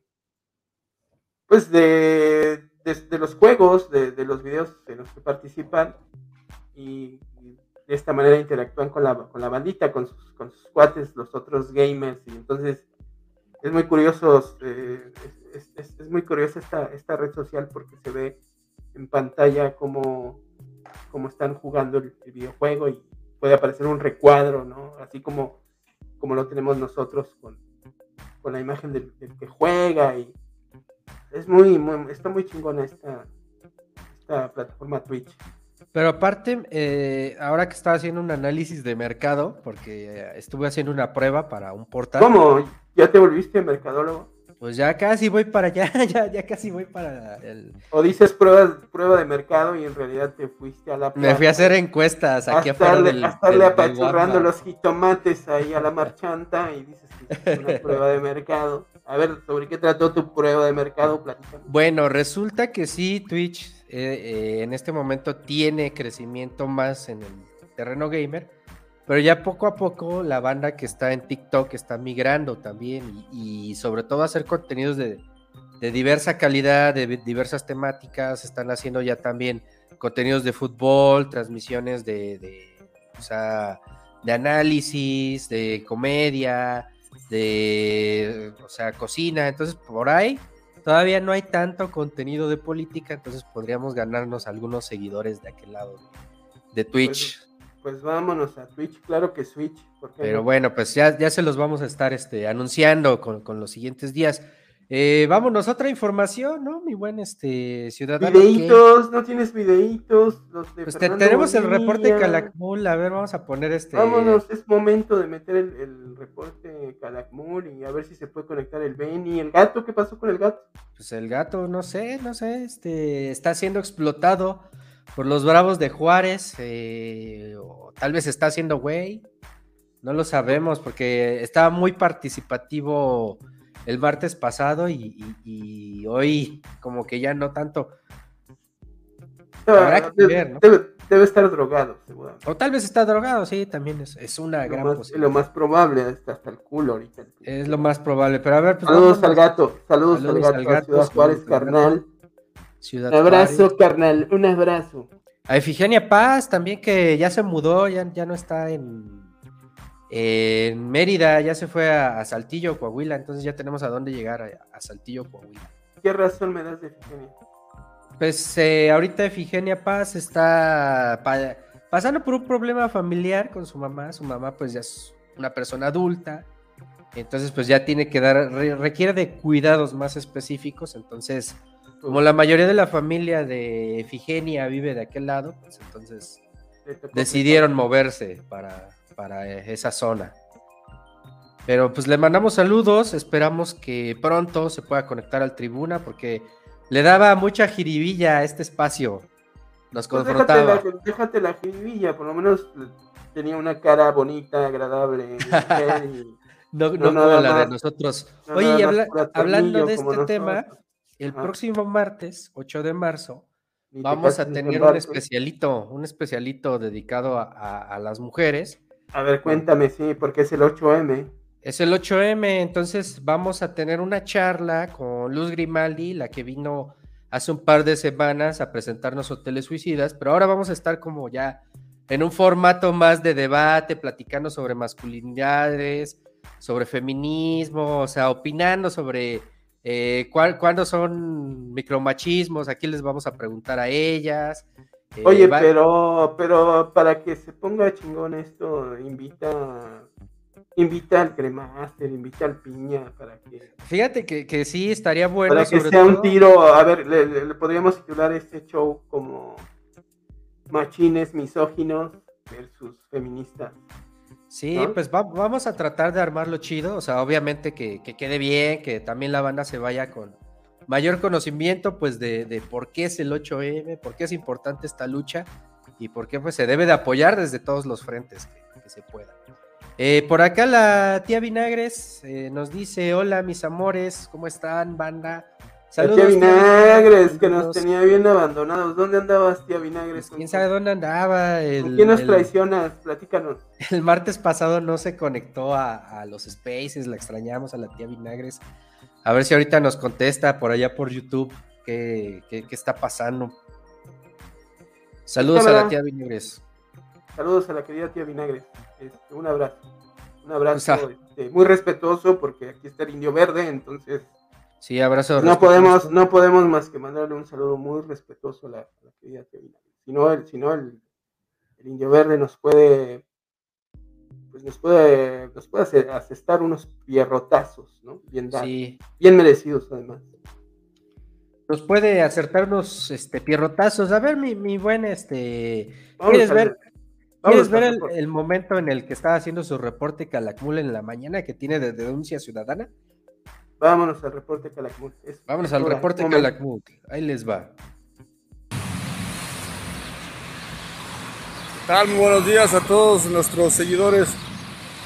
Speaker 4: Pues de, de, los juegos, de, de, los videos en los que participan. Y de esta manera interactúan con la, con la bandita, con sus, con sus cuates, los otros gamers, y entonces es muy curioso, eh, es, muy curiosa esta, esta red social porque se ve en pantalla cómo, cómo están jugando el, videojuego y puede aparecer un recuadro, ¿no? Así como, como lo tenemos nosotros con, con la imagen del, que juega y es muy, muy, está muy chingona esta, esta plataforma Twitch.
Speaker 1: Pero aparte, eh, ahora que estaba haciendo un análisis de mercado, porque eh, estuve haciendo una prueba para un portal.
Speaker 4: ¿Cómo? ¿Ya te volviste mercadólogo?
Speaker 1: Pues ya casi voy para allá, ya, ya casi voy para el...
Speaker 4: O dices prueba, prueba de mercado y en realidad te fuiste a la
Speaker 1: Me fui a hacer encuestas aquí
Speaker 4: a afuera del... A estarle apachurrando los jitomates ahí a la marchanta y dices que es una prueba de mercado. A ver, ¿sobre qué trató tu prueba de mercado?
Speaker 1: Bueno, resulta que sí, Twitch eh, eh, en este momento tiene crecimiento más en el terreno gamer, pero ya poco a poco la banda que está en TikTok está migrando también y, sobre todo hacer contenidos de, diversa calidad, de diversas temáticas, están haciendo ya también contenidos de fútbol, transmisiones de, de, de análisis, de comedia, de, o sea, cocina, entonces por ahí todavía no hay tanto contenido de política, entonces podríamos ganarnos algunos seguidores de aquel lado de Twitch.
Speaker 4: Pues, pues vámonos a Twitch, claro que Switch.
Speaker 1: Pero bueno, pues ya, ya se los vamos a estar este, anunciando con, con los siguientes días. Eh, vámonos, otra información, ¿no? Mi buen este ciudadano.
Speaker 4: Videitos, no tienes videitos. Los
Speaker 1: de pues tenemos el reporte Calakmul, a ver, vamos a poner este.
Speaker 4: Vámonos, es momento de meter el, reporte Calakmul y a ver si se puede conectar el Benny. ¿El gato? ¿Qué pasó con el gato?
Speaker 1: Pues el gato, no sé, no sé, este, está siendo explotado por los bravos de Juárez, eh, o tal vez está haciendo güey, no lo sabemos porque estaba muy participativo el martes pasado y, hoy como que ya no tanto.
Speaker 4: Habrá que ver, ¿no? debe, estar drogado, seguramente.
Speaker 1: O tal vez está drogado, sí, también es, es una gran
Speaker 4: más, posibilidad. Lo más probable, hasta el culo ahorita.
Speaker 1: Es lo más probable, pero a ver.
Speaker 4: Pues saludos al gato, saludos, al gato, Ciudad Juárez, carnal. un abrazo, carnal, un abrazo.
Speaker 1: A Efigenia Paz también que ya se mudó, ya, ya no está en, en Mérida ya se fue a, Saltillo, Coahuila, entonces ya tenemos a dónde llegar a, Saltillo, Coahuila.
Speaker 4: ¿Qué razón me das de Efigenia?
Speaker 1: Pues eh, ahorita Efigenia Paz está pasando por un problema familiar con su mamá. Su mamá pues ya es una persona adulta, entonces pues ya tiene que dar, requiere de cuidados más específicos, entonces como la mayoría de la familia de Efigenia vive de aquel lado, pues entonces decidieron moverse para para esa zona. Pero pues le mandamos saludos, esperamos que pronto se pueda conectar al tribuna porque le daba mucha jiribilla a este espacio. Nos pues confrontaba.
Speaker 4: Déjate la, jiribilla, por lo menos tenía una cara bonita, agradable.
Speaker 1: no, no, como la de nosotros. Oye, hablando de este tema, el próximo martes, 8 de marzo, vamos a tener un especialito, un especialito dedicado a las mujeres
Speaker 4: a ver, cuéntame, sí, porque es el 8M.
Speaker 1: Es el 8M, entonces vamos a tener una charla con Luz Grimaldi, la que vino hace un par de semanas a presentarnos Hoteles Suicidas, pero ahora vamos a estar como ya en un formato más de debate, platicando sobre masculinidades, sobre feminismo, o sea, opinando sobre eh, cuándo son micromachismos, aquí les vamos a preguntar a ellas,
Speaker 4: eh, Oye, pero, pero para que se ponga chingón esto, invita, invita al cremaster, invita al piña, para que.
Speaker 1: Fíjate que, que sí estaría bueno.
Speaker 4: Para que sea un tiro, a ver, le, podríamos titular este show como machines misóginos versus feministas.
Speaker 1: Sí, pues vamos a tratar de armarlo chido, o sea, obviamente que, que quede bien, que también la banda se vaya con, mayor conocimiento pues de, por qué es el 8M, por qué es importante esta lucha y por qué pues se debe de apoyar desde todos los frentes que, se pueda. Eh, por acá la tía Vinagres eh, nos dice, hola mis amores, ¿cómo están banda?
Speaker 4: Saludos. tía Vinagres, que nos tenía bien abandonados. ¿Dónde andabas, tía Vinagres?
Speaker 1: Pues, ¿Quién sabe dónde andaba?
Speaker 4: El, quién nos traicionas? Platícanos.
Speaker 1: El martes pasado no se conectó a, a los spaces, la extrañamos a la tía Vinagres. A ver si ahorita nos contesta por allá por YouTube qué, está pasando. Saludos a la tía Vinagres.
Speaker 4: Saludos a la querida tía Vinagres. Este, un abrazo. Un abrazo este, muy respetuoso porque aquí está el indio verde, entonces.
Speaker 1: Sí, abrazo.
Speaker 4: No podemos, no podemos más que mandarle un saludo muy respetuoso a la, querida tía Vinagres. Si no, el, si no el indio verde nos puede pues nos puede, nos puede asestar unos pierrotazos, ¿no? Bien dados, bien merecidos además.
Speaker 1: Nos puede acertar unos este, pierrotazos. A ver, mi, mi buen, este, ¿quieres ver, ¿quieres ver el, momento en el que estaba haciendo su reporte Calakmul en la mañana que tiene de denuncia ciudadana?
Speaker 4: Vámonos al reporte Calakmul.
Speaker 1: Vámonos al reporte Calakmul. Ahí les va.
Speaker 10: Muy buenos días a todos nuestros seguidores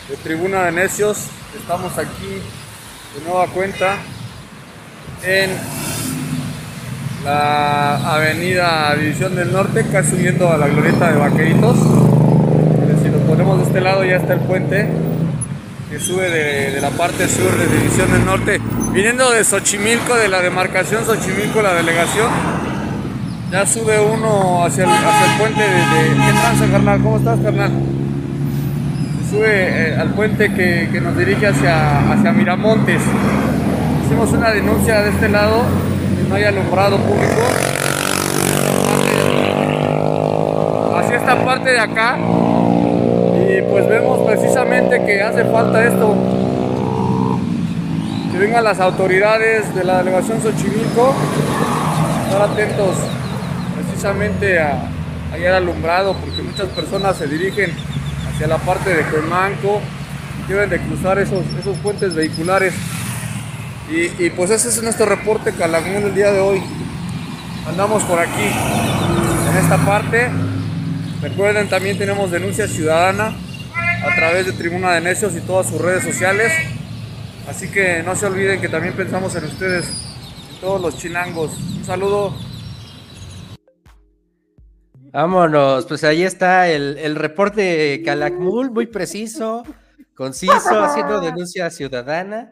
Speaker 10: de Tribuna de Necios. Estamos aquí
Speaker 9: de nueva cuenta en la avenida División del Norte, casi subiendo a la glorieta de Vaqueritos. Si nos ponemos de este lado ya está el puente que sube de, la parte sur de División del Norte, viniendo de Xochimilco, de la demarcación Xochimilco, la delegación. Ya sube uno hacia el, hacia el puente de, ¿Qué tranza, carnal? ¿Cómo estás, carnal? Sube eh, al puente que, que, nos dirige hacia, hacia Miramontes. Hicimos una denuncia de este lado, que no hay alumbrado público. Hacia esta parte de acá y pues vemos precisamente que hace falta esto. Que vengan las autoridades de la delegación Xochimilco, estar atentos precisamente a, hallar alumbrado, porque muchas personas se dirigen hacia la parte de Cuemanco, deben de cruzar esos, esos puentes vehiculares. Y, pues ese es nuestro reporte Calakmul del día de hoy. Andamos por aquí, en esta parte, Recuerden, también tenemos denuncia ciudadana a través de Tribuna de Necios y todas sus redes sociales. Así que no se olviden que también pensamos en ustedes, en todos los chilangos. Un saludo.
Speaker 1: Vámonos, pues ahí está el, el reporte de Calakmul, muy preciso, conciso, haciendo denuncia ciudadana.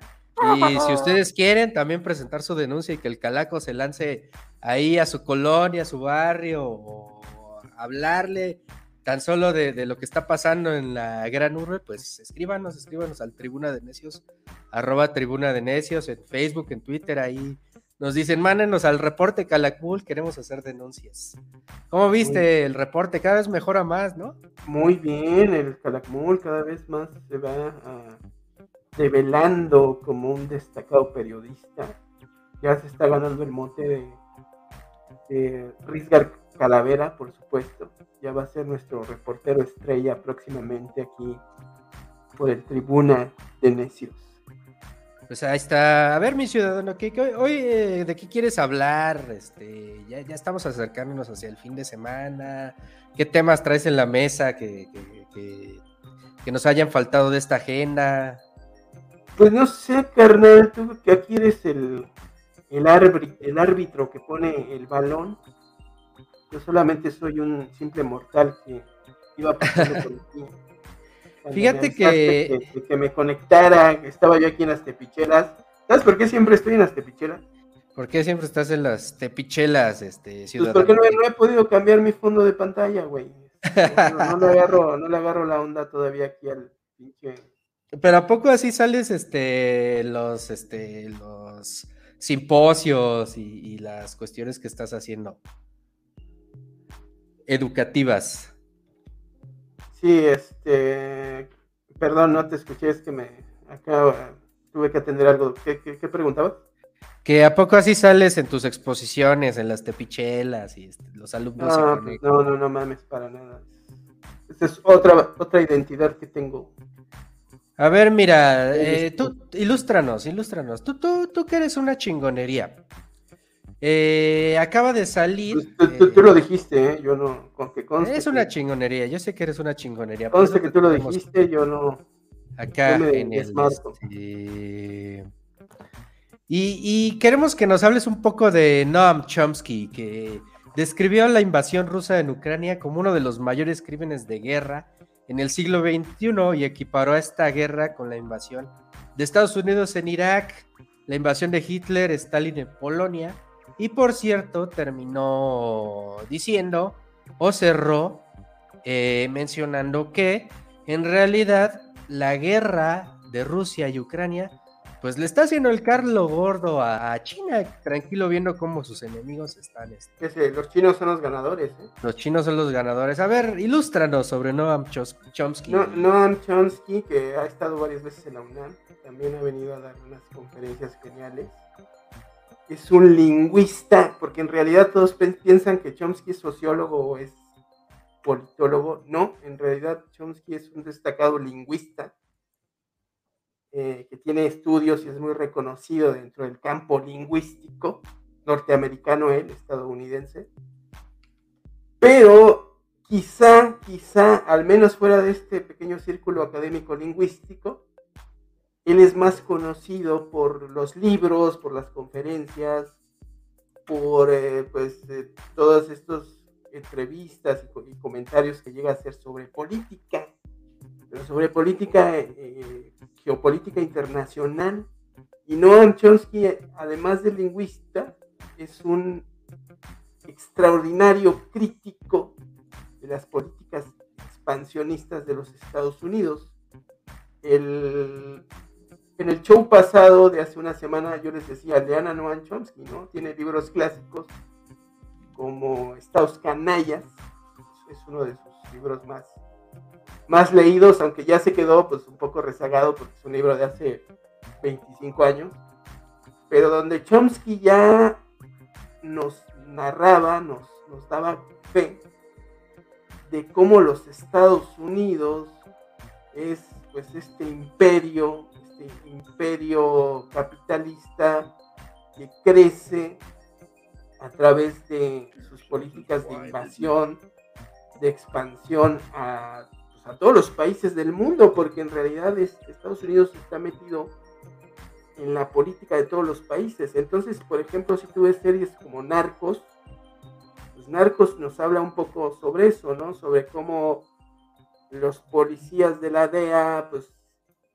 Speaker 1: Y si ustedes quieren también presentar su denuncia y que el Calaco se lance ahí a su colonia, a su barrio o hablarle tan solo de, lo que está pasando en la gran urbe, pues escríbanos, escríbanos al Tribuna de Necios, arroba Tribuna de Necios, en Facebook, en Twitter, ahí nos dicen, mándenos al reporte Calakmul, queremos hacer denuncias. ¿Cómo viste el reporte? Cada vez mejora más, ¿no?
Speaker 4: Muy bien, el Calakmul cada vez más se va ah, revelando como un destacado periodista. Ya se está ganando el mote de, de Risgar Calavera, por supuesto, ya va a ser nuestro reportero estrella próximamente aquí por el Tribuna de Necios.
Speaker 1: Pues ahí está. A ver, mi ciudadano, ¿qué, hoy eh, de qué quieres hablar? Este, ya, ya, estamos acercándonos hacia el fin de semana. ¿Qué temas traes en la mesa que, que, nos hayan faltado de esta agenda?
Speaker 4: Pues no sé, carnal, tú que aquí eres el, el, árbitro, el árbitro que pone el balón yo solamente soy un simple mortal que iba pasando por aquí.
Speaker 1: Fíjate que...
Speaker 4: que... me conectara, estaba yo aquí en las tepichelas. ¿Sabes por qué siempre estoy en las tepichelas?
Speaker 1: ¿Por qué siempre estás en las tepichelas, este,
Speaker 4: ciudadano? Pues porque no, he podido cambiar mi fondo de pantalla, güey. No, le agarro, no le agarro la onda todavía aquí al pinche...
Speaker 1: Pero ¿a poco así sales, este, los, este, los simposios y las cuestiones que estás haciendo? educativas.
Speaker 4: Sí, este, perdón, no te escuché, es que me, acá tuve que atender algo. ¿Qué, qué, preguntabas?
Speaker 1: Que a poco así sales en tus exposiciones, en las tepichelas y este, los alumnos.
Speaker 4: Ah, no, no, no mames, para nada. Esa es otra, otra identidad que tengo.
Speaker 1: A ver, mira, eh, tú, ilústranos, ilústranos. Tú, tú, tú que eres una chingonería. Eh, acaba de salir.
Speaker 4: Pues, tú, lo dijiste, ¿eh? yo no. Con que
Speaker 1: es una chingonería, yo sé que eres una chingonería.
Speaker 4: Conste que tú lo dijiste, yo no.
Speaker 1: Acá en el. Este... Y, y, queremos que nos hables un poco de Noam Chomsky, que describió la invasión rusa en Ucrania como uno de los mayores crímenes de guerra en el siglo XXI y equiparó a esta guerra con la invasión de Estados Unidos en Irak, la invasión de Hitler, Stalin en Polonia y por cierto, terminó diciendo o cerró eh, mencionando que en realidad la guerra de Rusia y Ucrania pues le está haciendo el Carlo gordo a, China, tranquilo viendo cómo sus enemigos están.
Speaker 4: Este. Los chinos son los ganadores. ¿eh?
Speaker 1: Los chinos son los ganadores. A ver, ilústranos sobre Noam Chomsky.
Speaker 4: Noam Chomsky, que ha estado varias veces en la UNAM, también ha venido a dar unas conferencias geniales es un lingüista, porque en realidad todos piensan que Chomsky es sociólogo o es politólogo. No, en realidad Chomsky es un destacado lingüista eh, que tiene estudios y es muy reconocido dentro del campo lingüístico norteamericano, él, estadounidense. Pero quizá, quizá, al menos fuera de este pequeño círculo académico lingüístico, él es más conocido por los libros, por las conferencias, por eh, pues eh, todas estas entrevistas y, comentarios que llega a hacer sobre política, pero sobre política, eh, geopolítica internacional. Y Noam Chomsky, además de lingüista, es un extraordinario crítico de las políticas expansionistas de los Estados Unidos. El, en el show pasado de hace una semana yo les decía, Leana Noam Chomsky, ¿no? Tiene libros clásicos como Estados Canallas, es uno de sus libros más, más leídos, aunque ya se quedó pues un poco rezagado porque es un libro de hace 25 años, pero donde Chomsky ya nos narraba, nos, nos daba fe de cómo los Estados Unidos es pues este imperio, este imperio capitalista que crece a través de sus políticas de invasión, de expansión a, pues, todos los países del mundo, porque en realidad Estados Unidos está metido en la política de todos los países. Entonces, por ejemplo, si tú ves series como Narcos, pues Narcos nos habla un poco sobre eso, ¿no? Sobre cómo los policías de la DEA, pues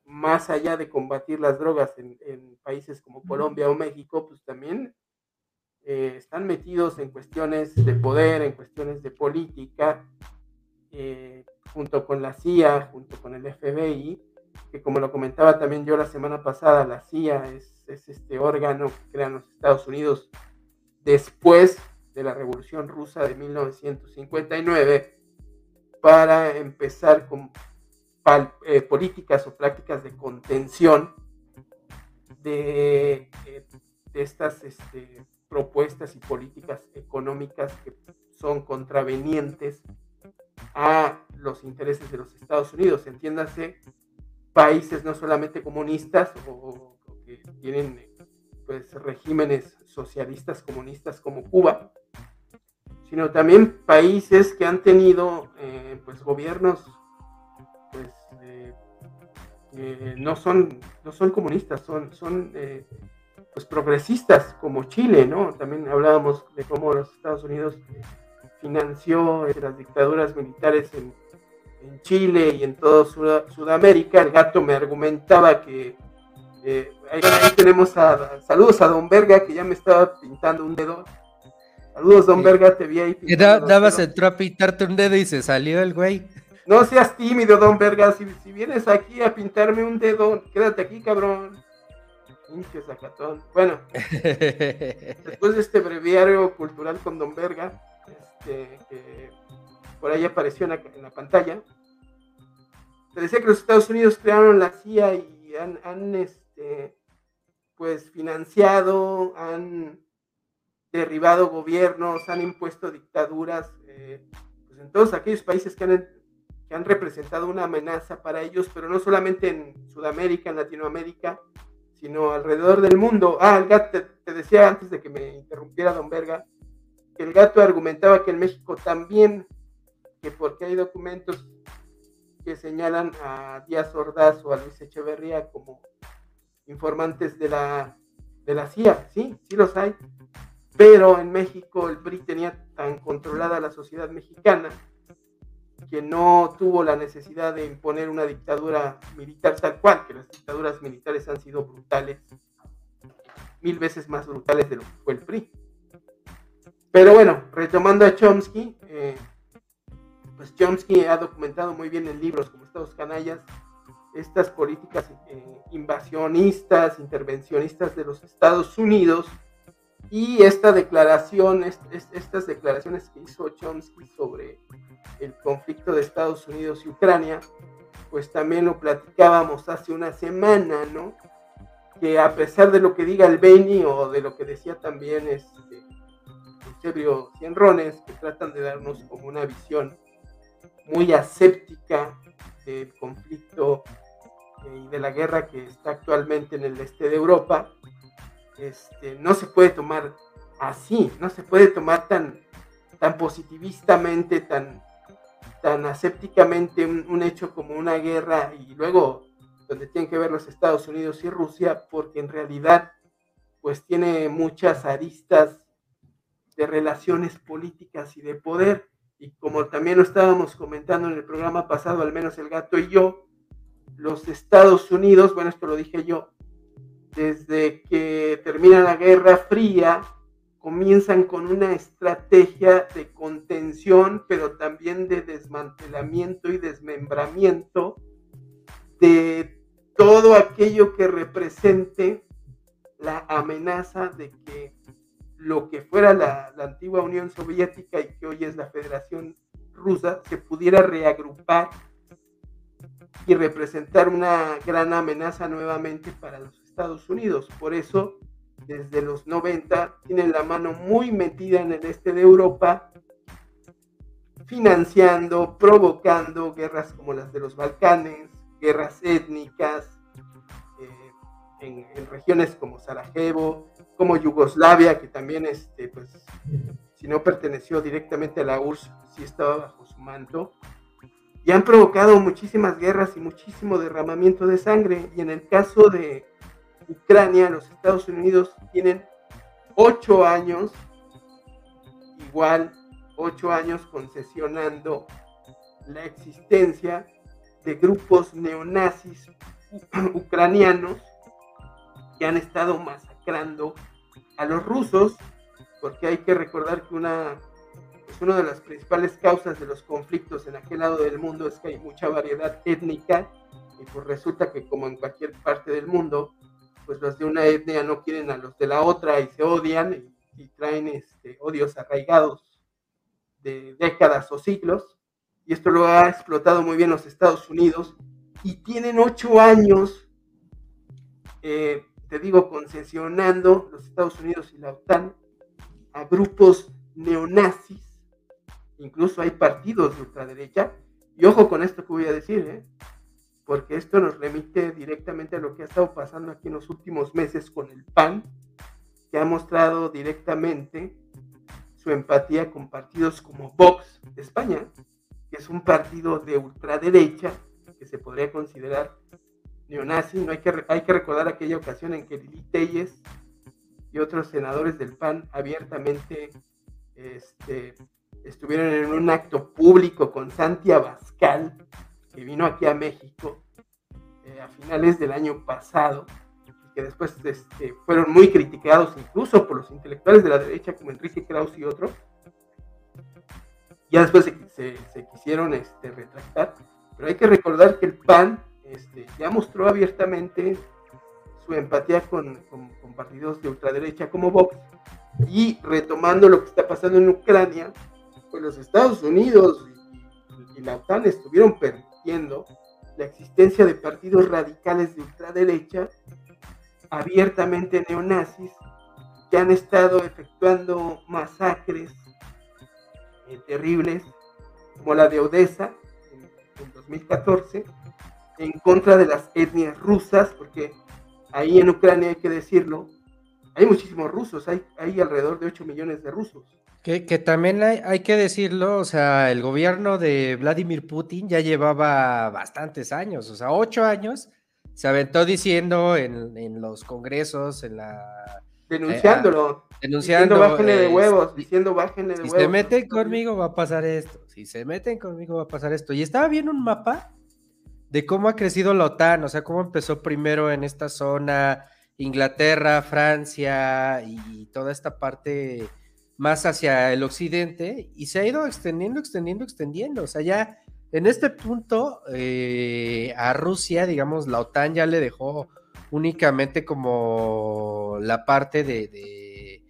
Speaker 4: más allá de combatir las drogas en, países como Colombia o México, pues también eh, están metidos en cuestiones de poder, en cuestiones de política, eh, junto con la CIA, junto con el FBI, que como lo comentaba también yo la semana pasada, la CIA es, este órgano que crean los Estados Unidos después de la Revolución Rusa de 1959 para empezar con eh, políticas o prácticas de contención de, eh, estas este, propuestas y políticas económicas que son contravenientes a los intereses de los Estados Unidos. Entiéndase países no solamente comunistas o, que tienen pues regímenes socialistas comunistas como Cuba, sino también países que han tenido eh, pues gobiernos eh, no son no son comunistas son son eh, pues progresistas como Chile no también hablábamos de cómo los Estados Unidos financió las dictaduras militares en en Chile y en toda Sudamérica. El gato me argumentaba que eh, ahí, tenemos a, saludos a Don Verga que ya me estaba pintando un dedo. Saludos, Don Verga, te vi ahí.
Speaker 1: Pintando dabas entró a pintarte un dedo y se salió el güey.
Speaker 4: No seas tímido, Don Verga. Si, si vienes aquí a pintarme un dedo, quédate aquí, cabrón. Pinche sacatón. Bueno, después de este breviario cultural con Don Verga, este, que por ahí apareció en la, pantalla. Se decía que los Estados Unidos crearon la CIA y han, este, pues financiado, han derribado gobiernos, han impuesto dictaduras eh, pues en todos aquellos países que han, que han representado una amenaza para ellos, pero no solamente en Sudamérica, en Latinoamérica, sino alrededor del mundo. Ah, el gato, te, decía antes de que me interrumpiera Don Verga, que el gato argumentaba que en México también que porque hay documentos que señalan a Díaz Ordaz o a Luis Echeverría como informantes de la, de la CIA, sí, sí los hay, pero en México el PRI tenía tan controlada la sociedad mexicana que no tuvo la necesidad de imponer una dictadura militar tal cual, que las dictaduras militares han sido brutales, mil veces más brutales de lo que fue el PRI. Pero bueno, retomando a Chomsky, eh, pues Chomsky ha documentado muy bien en libros como Estados Canallas estas políticas eh, invasionistas, intervencionistas de los Estados Unidos y esta declaración, estas declaraciones que hizo Chomsky sobre el conflicto de Estados Unidos y Ucrania, pues también lo platicábamos hace una semana, ¿no? Que a pesar de lo que diga el Beni o de lo que decía también este Eusebio Cienrones, que tratan de darnos como una visión muy aséptica del conflicto eh, y de la guerra que está actualmente en el este de Europa, este, no se puede tomar así, no se puede tomar tan, tan positivistamente, tan, tan asépticamente un, hecho como una guerra y luego donde tienen que ver los Estados Unidos y Rusia, porque en realidad pues tiene muchas aristas de relaciones políticas y de poder. Y como también lo estábamos comentando en el programa pasado, al menos el gato y yo, los Estados Unidos, bueno, esto lo dije yo, desde que termina la Guerra Fría, comienzan con una estrategia de contención, pero también de desmantelamiento y desmembramiento de todo aquello que represente la amenaza de que lo que fuera la, antigua Unión Soviética y que hoy es la Federación Rusa se pudiera reagrupar y representar una gran amenaza nuevamente para los Estados Unidos. Por eso desde los 90 tienen la mano muy metida en el este de Europa, financiando, provocando guerras como las de los Balcanes, guerras étnicas, eh, en, regiones como Sarajevo, como Yugoslavia, que también, este, pues, si no perteneció directamente a la URSS, sí estaba bajo su manto, y han provocado muchísimas guerras y muchísimo derramamiento de sangre. Y en el caso de Ucrania, los Estados Unidos tienen ocho años, igual ocho años concesionando la existencia de grupos neonazis ucranianos que han estado masacrando a los rusos, porque hay que recordar que una, pues una de las principales causas de los conflictos en aquel lado del mundo es que hay mucha variedad étnica y pues resulta que como en cualquier parte del mundo, pues los de una etnia no quieren a los de la otra y se odian y, traen este, odios arraigados de décadas o siglos. Y esto lo ha explotado muy bien los Estados Unidos y tienen ocho años, eh, te digo, concesionando los Estados Unidos y la OTAN a grupos neonazis. Incluso hay partidos de ultraderecha. Y ojo con esto que voy a decir, ¿eh? Porque esto nos remite directamente a lo que ha estado pasando aquí en los últimos meses con el PAN, que ha mostrado directamente su empatía con partidos como Vox de España, que es un partido de ultraderecha que se podría considerar neonazi. No hay que, hay que recordar aquella ocasión en que Lili Telles y otros senadores del PAN abiertamente este, estuvieron en un acto público con Santi Abascal, que vino aquí a México eh, a finales del año pasado, que después este, fueron muy criticados incluso por los intelectuales de la derecha como Enrique Krauss y otros. Ya después se, se, quisieron este, retractar, pero hay que recordar que el PAN este, ya mostró abiertamente su empatía con, con, partidos de ultraderecha como Vox, y retomando lo que está pasando en Ucrania, pues los Estados Unidos y, y la OTAN estuvieron la existencia de partidos radicales de ultraderecha, abiertamente neonazis, que han estado efectuando masacres eh, terribles, como la de Odessa en, 2014, en contra de las etnias rusas, porque ahí en Ucrania hay que decirlo, hay muchísimos rusos, hay, hay alrededor de 8 millones de rusos.
Speaker 1: Que, también hay, que decirlo, o sea, el gobierno de Vladimir Putin ya llevaba bastantes años, o sea, ocho años, se aventó diciendo en, los congresos, en la...
Speaker 4: Denunciándolo.
Speaker 1: Eh, denunciando.
Speaker 4: Diciendo bájenle de huevos, diciendo bájenle de
Speaker 1: huevos.
Speaker 4: Si
Speaker 1: se meten conmigo va a pasar esto, si se meten conmigo va a pasar esto. Y estaba viendo un mapa de cómo ha crecido la OTAN, o sea, cómo empezó primero en esta zona, Inglaterra, Francia y toda esta parte más hacia el occidente y se ha ido extendiendo, extendiendo, extendiendo. O sea, ya en este punto eh, a Rusia, digamos, la OTAN ya le dejó únicamente como la parte de,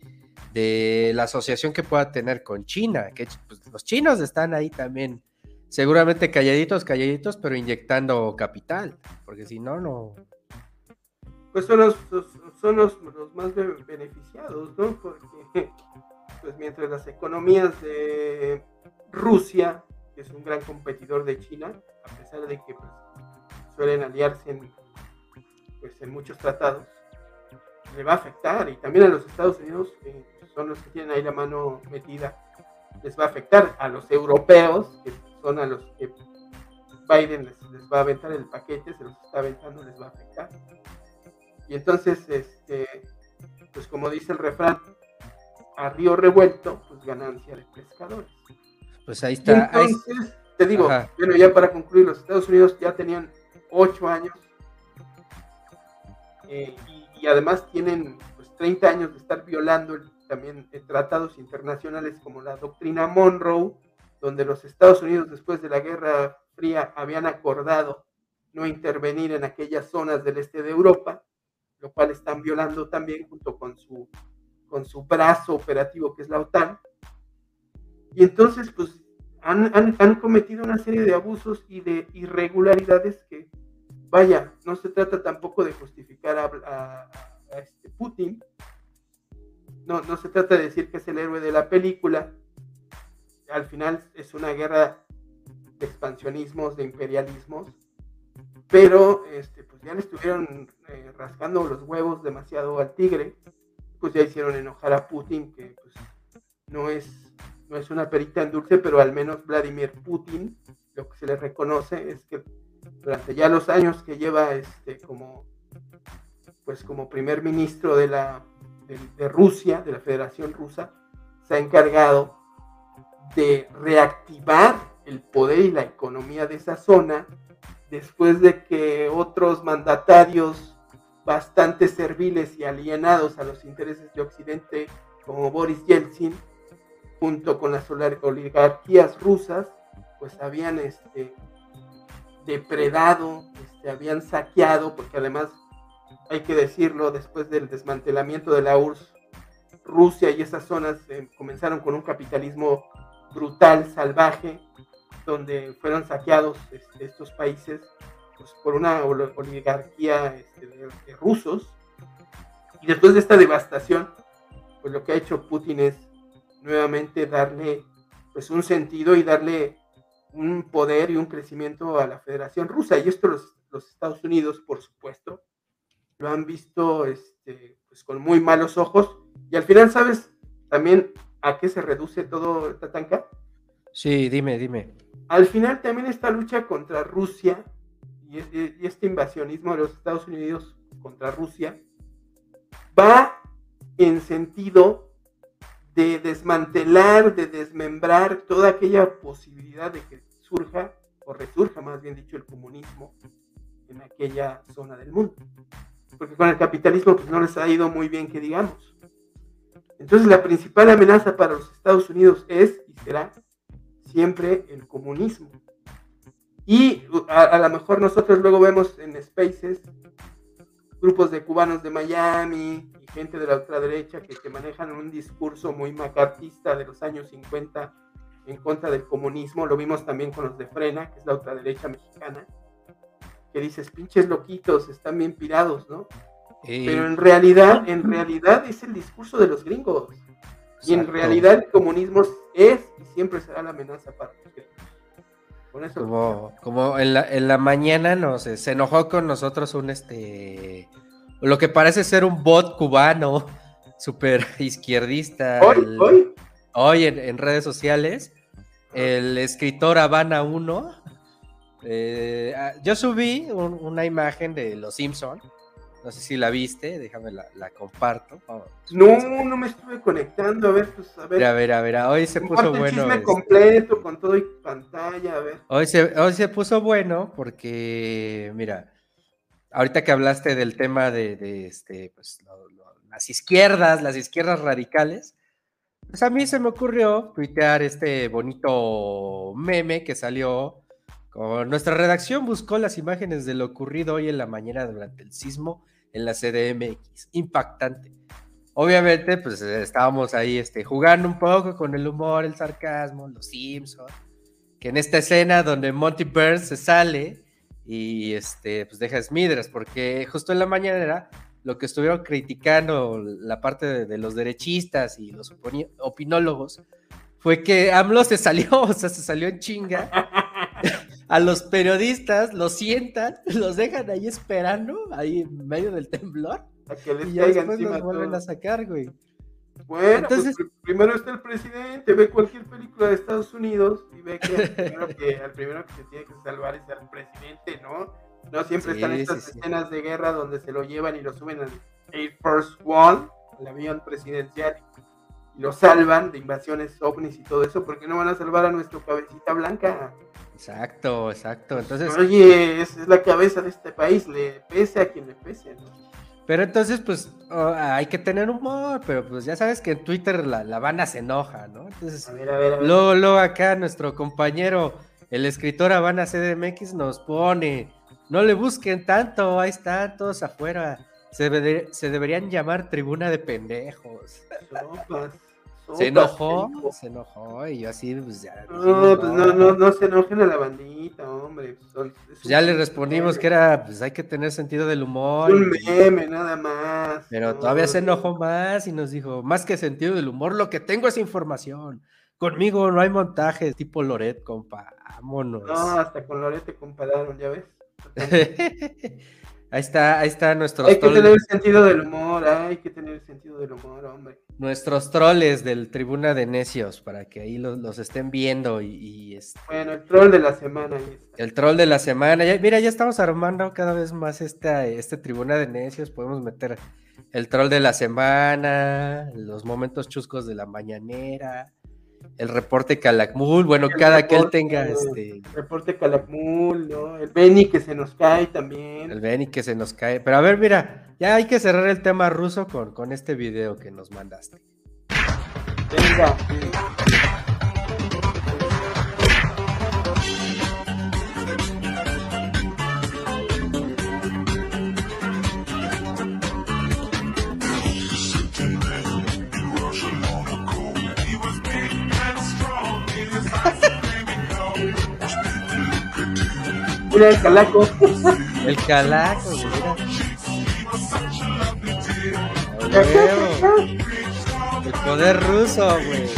Speaker 1: de, la asociación que pueda tener con China, que pues, los chinos están ahí también, seguramente calladitos, calladitos, pero inyectando capital, porque si no, no.
Speaker 4: Pues son los, son los, los más beneficiados, ¿no? Porque pues mientras las economías de Rusia, que es un gran competidor de China, a pesar de que pues, suelen aliarse en, pues, en muchos tratados, le va a afectar y también a los Estados Unidos, que son los que tienen ahí la mano metida, les va a afectar a los europeos, que son a los que Biden les, va a aventar el paquete, se los está aventando, les va a afectar. Y entonces, este, pues como dice el refrán, a río revuelto, pues ganancia de pescadores.
Speaker 1: Pues ahí está.
Speaker 4: entonces, te digo, bueno, ya para concluir, los Estados Unidos ya tenían ocho años eh, y, además tienen pues 30 años de estar violando también eh, tratados internacionales como la doctrina Monroe, donde los Estados Unidos después de la Guerra Fría habían acordado no intervenir en aquellas zonas del este de Europa, lo cual están violando también junto con su, con su brazo operativo que es la OTAN. Y entonces, pues, han, han, cometido una serie de abusos y de irregularidades que, vaya, no se trata tampoco de justificar a, este Putin, no, no se trata de decir que es el héroe de la película, al final es una guerra de expansionismos, de imperialismos, pero este, pues ya le estuvieron eh, rascando los huevos demasiado al tigre, pues ya hicieron enojar a Putin, que pues no es, no es una perita en dulce, pero al menos Vladimir Putin, lo que se le reconoce es que durante ya los años que lleva este, como, pues como primer ministro de, la, de Rusia, de la Federación Rusa, se ha encargado de reactivar el poder y la economía de esa zona después de que otros mandatarios bastante serviles y alienados a los intereses de Occidente, como Boris Yeltsin, junto con las oligarquías rusas, pues habían este, depredado, este, habían saqueado, porque además hay que decirlo, después del desmantelamiento de la URSS, Rusia y esas zonas eh, comenzaron con un capitalismo brutal, salvaje, donde fueron saqueados este, estos países pues, por una oligarquía este, de, rusos. Y después de esta devastación, pues lo que ha hecho Putin es nuevamente darle pues un sentido y darle un poder y un crecimiento a la Federación Rusa. Y esto los, los Estados Unidos, por supuesto, lo han visto este, pues con muy malos ojos. Y al final, ¿sabes? También a qué se reduce todo, Tatanka?
Speaker 1: Sí, dime, dime.
Speaker 4: Al final también esta lucha contra Rusia y, este invasionismo de los Estados Unidos contra Rusia va en sentido de desmantelar, de desmembrar toda aquella posibilidad de que surja, o resurja más bien dicho, el comunismo en aquella zona del mundo. Porque con el capitalismo pues no les ha ido muy bien que digamos. Entonces la principal amenaza para los Estados Unidos es y será siempre el comunismo. Y a, lo mejor nosotros luego vemos en Spaces grupos de cubanos de Miami y gente de la ultraderecha que, que manejan un discurso muy macartista de los años 50 en contra del comunismo. Lo vimos también con los de Frena, que es la ultraderecha mexicana, que dices, pinches loquitos, están bien pirados, ¿no? Pero en realidad, en realidad es el discurso de los gringos. Y en realidad el comunismo es y siempre será la amenaza para los gringos.
Speaker 1: Como, como en, la, en la mañana nos, se enojó con nosotros un este lo que parece ser un bot cubano súper izquierdista.
Speaker 4: Hoy, hoy.
Speaker 1: Hoy en, redes sociales, el escritor Habana 1. Eh, ah, yo subí una imagen de Los Simpson no sé si la viste, déjame la, comparto.
Speaker 4: no, no me estuve conectando, a ver, pues a ver.
Speaker 1: A ver, a ver, hoy se puso bueno.
Speaker 4: Chisme este completo, con todo y pantalla, a ver.
Speaker 1: Hoy se, hoy se puso bueno porque, mira, ahorita que hablaste del tema de, este, pues, las izquierdas, las izquierdas radicales, pues a mí se me ocurrió tuitear este bonito meme que salió nuestra redacción buscó las imágenes de lo ocurrido hoy en la mañana durante el sismo en la CDMX. Impactante. Obviamente, pues estábamos ahí este, jugando un poco con el humor, el sarcasmo, los Simpsons. Que en esta escena donde Monty Burns se sale y este, pues deja Smithers, porque justo en la mañana era lo que estuvieron criticando la parte de, los derechistas y los opinólogos fue que AMLO se salió, o sea, se salió en chinga a los periodistas, los sientan, los dejan ahí esperando, ahí en medio del temblor.
Speaker 4: A que les
Speaker 1: y ya después los vuelven a sacar, güey.
Speaker 4: Bueno, pues, Entonces, pues, primero está el presidente, ve cualquier película de Estados Unidos y ve que al primero que, al primero que se tiene que salvar es al presidente, ¿no? No siempre están estas escenas de guerra donde se lo llevan y lo suben al Air Force One, el avión presidencial, y lo salvan de invasiones ovnis y todo eso, porque no van a salvar a nuestro cabecita blanca.
Speaker 1: Exacto, exacto. Entonces,
Speaker 4: oye, es, es la cabeza de este país, le pese a quien le pese, ¿no?
Speaker 1: Pero entonces, pues, oh, hay que tener humor, pero pues ya sabes que en Twitter la, la Habana se enoja, ¿no? Entonces, a ver, a ver, Luego, luego acá nuestro compañero, el escritor Habana CDMX, nos pone, no le busquen tanto, ahí están todos afuera. Se, se deberían llamar tribuna de pendejos. Se enojó, se enojó y yo así, pues ya.
Speaker 4: No, pues no, no, no se enojen a la bandita, hombre. Pues,
Speaker 1: pues ya le respondimos que era, pues hay que tener sentido del humor.
Speaker 4: Un meme, nada más.
Speaker 1: Pero todavía se enojó más y nos dijo, más que sentido del humor, lo que tengo es información. Conmigo no hay montajes tipo Loret, compa. Vámonos.
Speaker 4: No, hasta con Loret te compararon, ya ves.
Speaker 1: Ahí está, ahí está nuestro.
Speaker 4: Hay que tener sentido del humor, hay que tener sentido del humor, hombre.
Speaker 1: Nuestros troles del Tribuna de Necios, para que ahí los, estén viendo y, este
Speaker 4: Bueno, el troll de la semana.
Speaker 1: El troll de la semana. mira, ya estamos armando cada vez más este, este Tribuna de Necios. Podemos meter el troll de la semana, los momentos chuscos de la mañanera, el reporte Calakmul, bueno, cada que él tenga este.
Speaker 4: reporte Calakmul, ¿no? El Benny que se nos cae también.
Speaker 1: El Benny que se nos cae. Pero a ver, mira, ya hay que cerrar el tema ruso con, con este video que nos mandaste. Venga.
Speaker 4: Mira el calaco.
Speaker 1: El calaco, mira. El poder ruso, güey.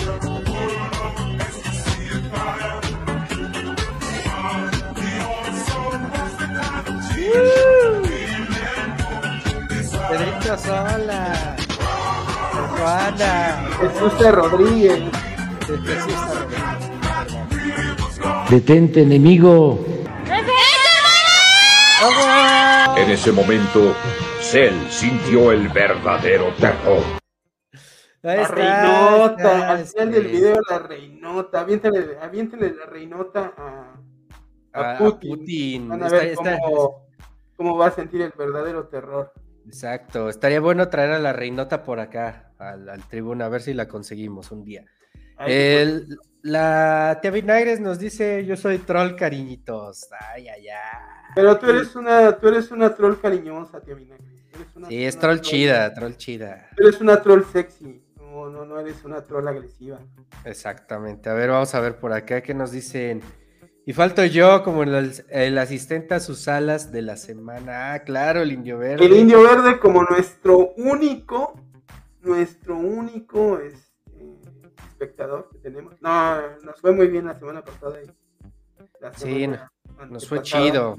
Speaker 1: Pedrito Sola. Juana.
Speaker 4: Jesús Rodríguez.
Speaker 1: Jesús Rodríguez.
Speaker 7: Detente, enemigo.
Speaker 10: En ese momento, Cell sintió el verdadero terror.
Speaker 4: la reinota, al final del video la reinota, aviéntale, aviéntale la reinota a, Putin. Van a ver cómo, va a sentir el verdadero terror.
Speaker 1: Exacto, estaría bueno traer a la reinota por acá, al, al tribuna, a ver si la conseguimos un día. El, la Tia Vinagres nos dice, yo soy troll cariñitos. Ay, ay, ay.
Speaker 4: Pero tú eres una, tú eres una troll cariñosa, Tia Vinagres.
Speaker 1: sí, es troll, chida, troll chida.
Speaker 4: Tú eres una troll sexy. No, no, no eres una troll agresiva.
Speaker 1: Exactamente. A ver, vamos a ver por acá que nos dicen. Y falto yo como el, el, asistente a sus salas de la semana. Ah, claro, el indio verde.
Speaker 4: El indio verde como nuestro único, nuestro único, es espectador que tenemos. No, nos fue muy bien la semana pasada.
Speaker 1: sí, nos fue chido.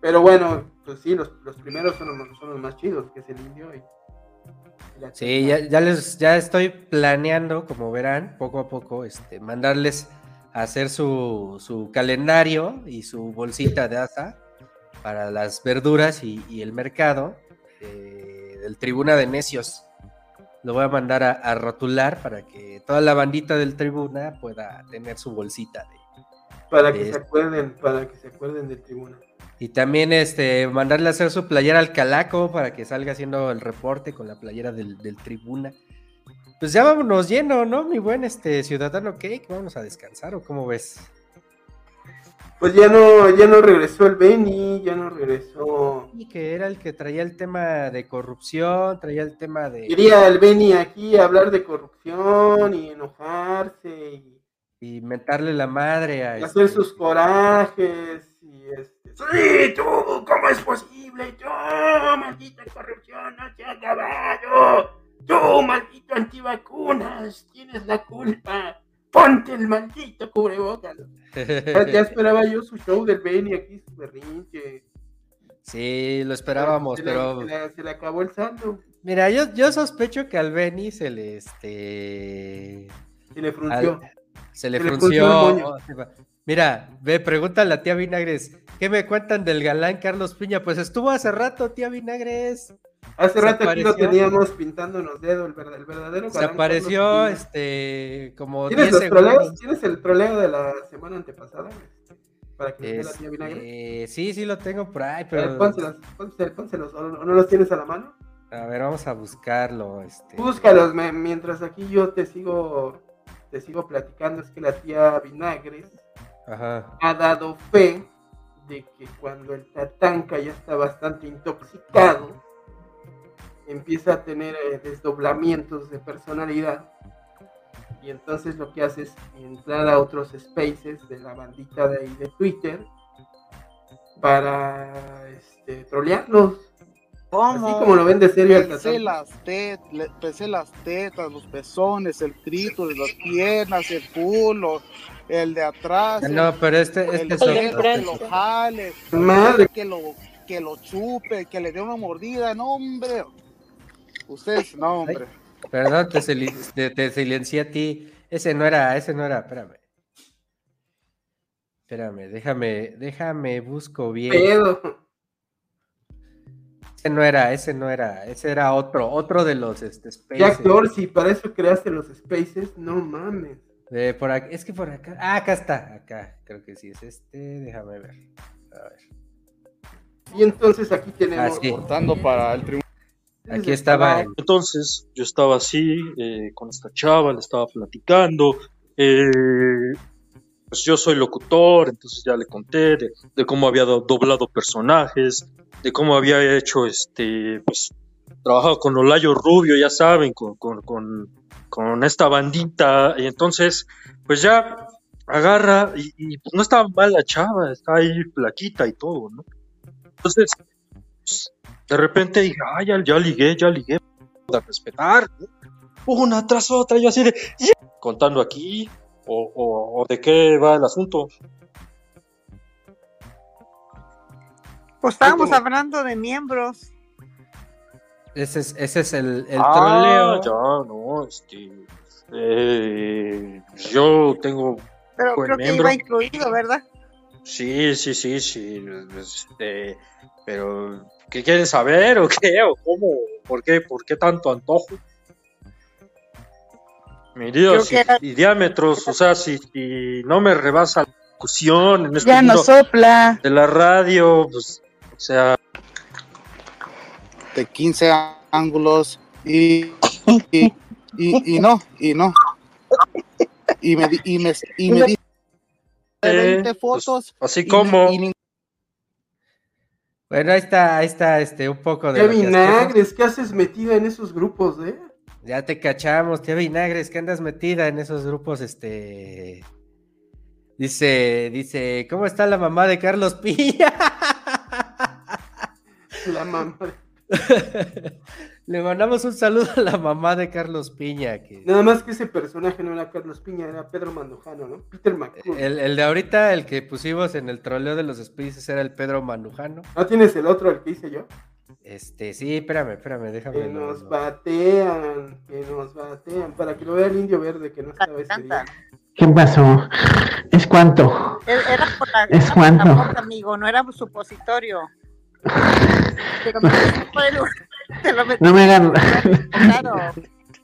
Speaker 4: Pero bueno, pues sí, los, los primeros son los, son los, más chidos, que es el indio. Y,
Speaker 1: sí, ya, ya, les, ya estoy planeando, como verán, poco a poco, este, mandarles a hacer su, su calendario y su bolsita de asa para las verduras y, y el mercado eh, del Tribuna de Necios lo voy a mandar a, rotular para que toda la bandita del tribuna pueda tener su bolsita de.
Speaker 4: Para que se acuerden, para que se acuerden del tribuna.
Speaker 1: Y también este mandarle a hacer su playera al calaco para que salga haciendo el reporte con la playera del, tribuna. Pues ya vámonos lleno, ¿no? Mi buen este ciudadano cake, vámonos a descansar o cómo ves
Speaker 4: pues ya no, ya no regresó el Benny, ya no regresó.
Speaker 1: Y que era el que traía el tema de corrupción, traía el tema de.
Speaker 4: Quería el Benny aquí hablar de corrupción y enojarse y.
Speaker 1: Y mentarle la madre a.
Speaker 4: Hacer este sus corajes y este. ¡Sí, tú! ¿Cómo es posible? ¡Yo, maldita corrupción! ¡No te ha acabado! ¡Tú, maldito antivacunas! ¡Tienes la culpa! Ponte el maldito cubrebocas. ya, esperaba yo su show del Benny aquí, su berrinche.
Speaker 1: Sí, lo esperábamos, pero.
Speaker 4: se, le, acabó el saldo.
Speaker 1: Mira, yo, yo sospecho que al Benny se le este.
Speaker 4: Se le frunció.
Speaker 1: al- se le
Speaker 4: Se le
Speaker 1: frunció. Mira, ve, pregunta a la tía Vinagres. ¿Qué me cuentan del galán Carlos Piña? Pues estuvo hace rato, tía Vinagres.
Speaker 4: Hace rato aquí lo
Speaker 1: apareció.
Speaker 4: teníamos pintándonos dedo, el, verdad- el verdadero.
Speaker 1: Se apareció este como
Speaker 4: ¿Tienes
Speaker 1: 10
Speaker 4: los
Speaker 1: segundos.
Speaker 4: troleos? ¿Tienes el troleo de la semana antepasada? Este, Para que la tía Vinagre.
Speaker 1: Este, sí, sí lo tengo por ahí, pero
Speaker 4: pónselos, pónselos, pónselos, ¿o no, no los tienes a la mano?
Speaker 1: a ver, vamos a buscarlo. Este.
Speaker 4: Búscalos, me- mientras aquí yo te sigo, te sigo platicando, es que la tía Vinagres Ha dado fe de que cuando el Tatanka ya está bastante intoxicado, empieza a tener eh, desdoblamientos de personalidad. Y entonces lo que hace es entrar a otros spaces de la bandita de, ahí de Twitter para este, trolearlos.
Speaker 11: ¿Cómo?
Speaker 4: Así como lo ven de serio
Speaker 11: Pesé las, tet- le- pesé las tetas, los pezones, el trito de las piernas, el culo, el de atrás.
Speaker 1: No,
Speaker 11: el-
Speaker 1: pero este,
Speaker 11: el
Speaker 1: este es
Speaker 11: de
Speaker 1: otro.
Speaker 11: que lo jale,
Speaker 4: Madre.
Speaker 11: que lo, que lo chupe, que le dé una mordida. No, hombre. Ustedes, no, hombre.
Speaker 1: Perdón, te, silen- te- te silencié a ti. Ese no era, ese no era, espérame. Espérame, déjame, déjame, busco bien.
Speaker 4: Pedo.
Speaker 1: Ese no era, ese no era, ese era otro, otro de los este, spaces.
Speaker 4: Jack Dorsey, para eso creaste los spaces, no mames.
Speaker 1: De por aquí, es que por acá, ah, acá está, acá, creo que sí es este, déjame ver. A ver.
Speaker 4: Y entonces aquí tenemos.
Speaker 1: Ah, sí.
Speaker 11: Cortando para el tribunal.
Speaker 1: Aquí estaba.
Speaker 12: Entonces yo estaba así eh, con esta chava, le estaba platicando. eh, pues yo soy locutor, entonces ya le conté de, de cómo había do- doblado personajes, de cómo había hecho este, pues, trabajado con Olayo Rubio, ya saben, con, con, con, con esta bandita. Y entonces, pues ya agarra y, y, pues, no estaba mal la chava, está ahí flaquita y todo, ¿no? Entonces, pues, de repente dije, ah, ya, ya ligué, ya ligué, de respetar, ¿no? una tras otra, yo así de, "Yeah", contando aquí, o, o, o de qué va el asunto.
Speaker 13: Pues estábamos hablando de miembros.
Speaker 1: Ese es, ese es el, el
Speaker 12: ah,
Speaker 1: troleo.
Speaker 12: ya, no, este, eh, yo tengo,
Speaker 13: Pero creo que iba incluido, ¿verdad?
Speaker 12: sí, sí, sí, sí, este, pero, ¿qué quieren saber o qué, o cómo, por qué, por qué tanto antojo? Medidas
Speaker 13: Creo que
Speaker 12: y, y diámetros, o sea, si, si no me rebasa la discusión en este
Speaker 14: Ya no
Speaker 12: mundo
Speaker 14: sopla.
Speaker 12: de la radio, pues, o sea,
Speaker 11: De 15 ángulos y, y, y, y no, y no. Y me, di- y me, y me di
Speaker 12: eh,
Speaker 11: 20
Speaker 12: pues,
Speaker 11: fotos.
Speaker 12: así
Speaker 11: y-
Speaker 12: como,
Speaker 11: y
Speaker 1: Bueno, ahí está, ahí está, este, un poco de hacemos.
Speaker 4: Vinagres, ¿qué haces metida en esos grupos, eh?
Speaker 1: Ya te cachamos, tía Vinagres, que andas metida en esos grupos, este. Dice, dice, ¿cómo está la mamá de Carlos Piña?
Speaker 4: La mamá.
Speaker 1: Le mandamos un saludo a la mamá de Carlos Piña. Que...
Speaker 4: Nada más que ese personaje no era Carlos Piña, era Pedro Mandujano, ¿no? Peter McCool.
Speaker 1: El, el de ahorita, el que pusimos en el troleo de los Spaces era el Pedro Manujano.
Speaker 4: ¿No tienes el otro, el que hice yo?
Speaker 1: Este, sí, espérame, espérame, déjame.
Speaker 4: Que nos batean, que nos batean, para que lo vea el indio verde que no estaba día.
Speaker 15: ¿Qué pasó? ¿Es cuánto?
Speaker 13: E- Era por la,
Speaker 15: ¿Es
Speaker 13: era por la
Speaker 15: cuánto?
Speaker 13: amigo, no era supositorio. El- lo metí
Speaker 15: No me hagan,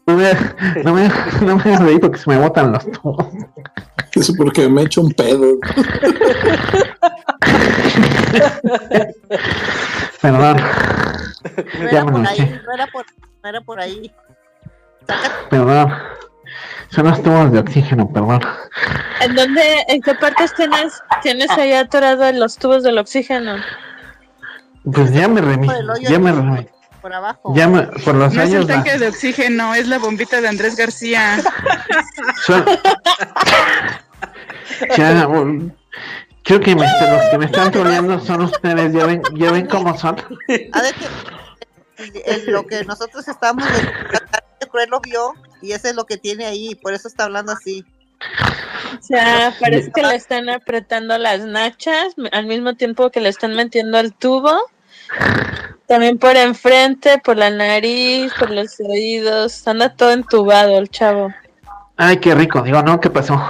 Speaker 15: no me, no me, no me hagan reír porque se me botan los ojos.
Speaker 16: Eso porque me echo un pedo.
Speaker 15: Perdón.
Speaker 13: No era por ahí, no era por, no era por ahí.
Speaker 15: Perdón. Son los tubos de oxígeno, perdón.
Speaker 14: ¿En dónde, en qué partes tienes, tienes ahí atorado los tubos del oxígeno?
Speaker 15: Pues ya me
Speaker 13: hoyo
Speaker 15: Ya me remí.
Speaker 13: Por abajo.
Speaker 15: Ya me, por los
Speaker 14: No es el
Speaker 15: la-
Speaker 14: tanque de oxígeno, es la bombita de Andrés García.
Speaker 15: son- ya, um, creo que me- los que me están troleando son ustedes. Ya ven, ya ven cómo son.
Speaker 13: El- lo que nosotros estamos yo creo él lo vio y ese es lo que tiene ahí, por eso está hablando así.
Speaker 14: O sea, parece que le están apretando las nachas al mismo tiempo que le están metiendo al tubo También por enfrente, por la nariz, por los oídos. Anda todo entubado el chavo.
Speaker 15: Ay, qué rico. Digo, no, ¿qué pasó?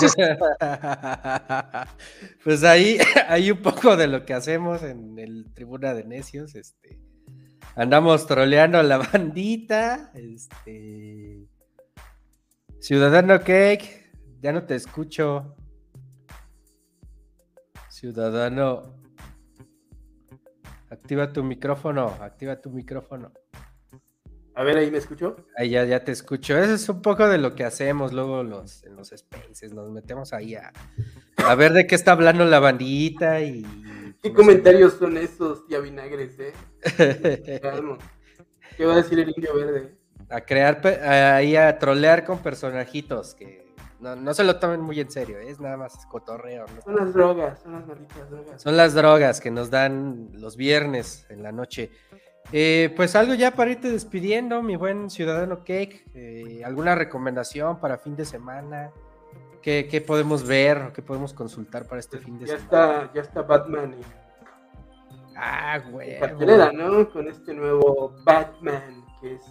Speaker 1: pues ahí hay un poco de lo que hacemos en el Tribuna de Necios. Este, andamos troleando a la bandita. Este, Ciudadano Cake, ya no te escucho. Ciudadano, activa tu micrófono, activa tu micrófono.
Speaker 4: A ver, ahí me escucho.
Speaker 1: Ahí ya, ya te escucho. Eso es un poco de lo que hacemos luego los, en los spaces. Nos metemos ahí a, a ver de qué está hablando la bandita y.
Speaker 4: ¿Qué comentarios son esos, tía Vinagres, eh? ¿Qué va a decir el indio verde?
Speaker 1: A crear, ahí a trolear con personajitos que no, no se lo tomen muy en serio, es nada más cotorreo. ¿no?
Speaker 4: Son las drogas, son las malditas drogas.
Speaker 1: Son las drogas que nos dan los viernes en la noche. Eh, pues algo ya para irte despidiendo, mi buen ciudadano Cake. eh, ¿Alguna recomendación para fin de semana? ¿Qué, qué podemos ver o qué podemos consultar para este fin de
Speaker 4: Ya
Speaker 1: semana?
Speaker 4: está, ya está Batman en
Speaker 1: Ah, güey.
Speaker 4: cartelera, ¿no? Con este nuevo Batman que es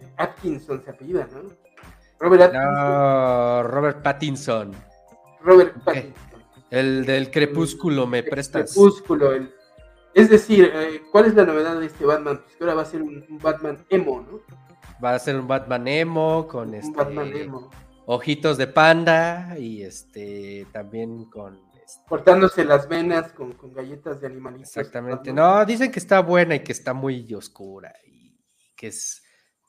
Speaker 4: eh, Atkinson se apellida, ¿no? Robert Atkinson.
Speaker 1: No, Robert Pattinson.
Speaker 4: Robert. Pattinson.
Speaker 1: El del crepúsculo, ¿me prestas?
Speaker 4: Crepúsculo, el- Es decir, eh, ¿cuál es la novedad de este Batman? Pues que ahora va a ser un, un Batman emo, ¿no?
Speaker 1: Va a ser un Batman emo con este,
Speaker 4: Batman emo.
Speaker 1: ojitos de panda y este también con este,
Speaker 4: Cortándose las venas con, con galletas de animalitos.
Speaker 1: exactamente. No, dicen que está buena y que está muy oscura y que es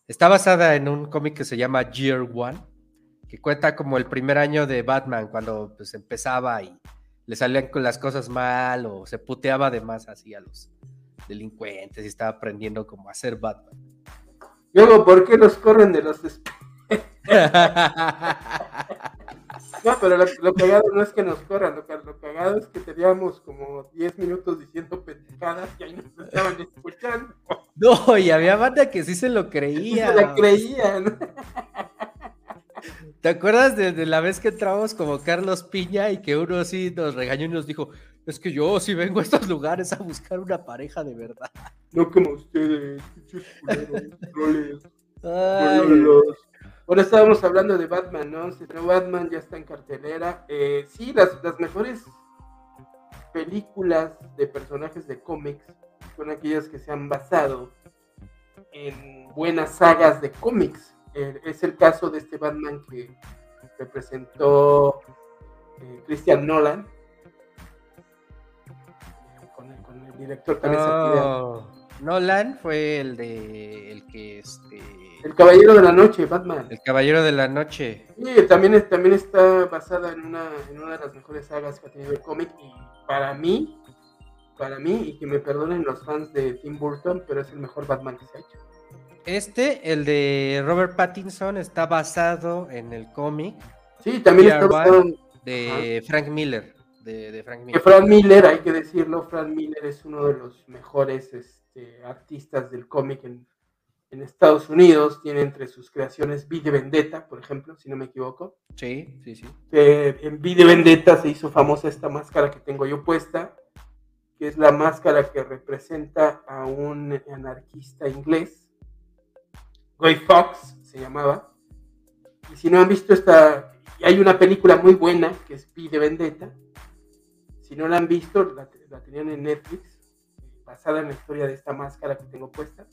Speaker 1: está basada en un cómic que se llama Year One, que cuenta como el primer año de Batman cuando pues empezaba y le salían con las cosas mal o se puteaba de más así a los delincuentes y estaba aprendiendo cómo hacer Batman.
Speaker 4: Luego, ¿por qué los corren de los... No, pero lo, lo cagado no es que nos corran, lo, lo cagado es que teníamos como 10 minutos diciendo pendejadas y ahí nos estaban escuchando.
Speaker 1: No, y había banda que sí se lo creía.
Speaker 4: se la creían.
Speaker 1: ¿Te acuerdas de, de la vez que entramos como Carlos Piña y que uno sí nos regañó y nos dijo, es que yo sí vengo a estos lugares a buscar una pareja de verdad?
Speaker 4: No como ustedes.
Speaker 1: Ay.
Speaker 4: trolos. Ahora estábamos hablando de Batman, ¿no? Se Batman, ya está en cartelera. Eh, sí, las, las mejores películas de personajes de cómics son aquellas que se han basado en buenas sagas de cómics. Eh, es el caso de este Batman que representó eh, Christian Nolan. Con el, con el director también
Speaker 1: No, Nolan fue el de el que este
Speaker 4: El Caballero de la Noche, Batman.
Speaker 1: el Caballero de la Noche.
Speaker 4: Sí, también, es- también está basada en una, en una de las mejores sagas que ha tenido el cómic y para mí, para mí, y que me perdonen los fans de Tim Burton, pero es el mejor Batman que se ha hecho.
Speaker 1: Este, el de Robert Pattinson, está basado en el cómic.
Speaker 4: Sí, también está basado en-
Speaker 1: de Frank Miller. De, de Frank
Speaker 4: Que
Speaker 1: Miller.
Speaker 4: Frank Miller, hay que decirlo, Frank Miller es uno de los mejores este, artistas del cómic en, en Estados Unidos. Tiene entre sus creaciones V de Vendetta, por ejemplo, si no me equivoco.
Speaker 1: Sí, sí, sí.
Speaker 4: que en V de Vendetta se hizo famosa esta máscara que tengo yo puesta, que es la máscara que representa a un anarquista inglés, Guy Fawkes se llamaba. Y si no han visto esta, hay una película muy buena que es V de Vendetta. Si no la han visto, la, la tenían en Netflix, basada en la historia de esta máscara que tengo puesta.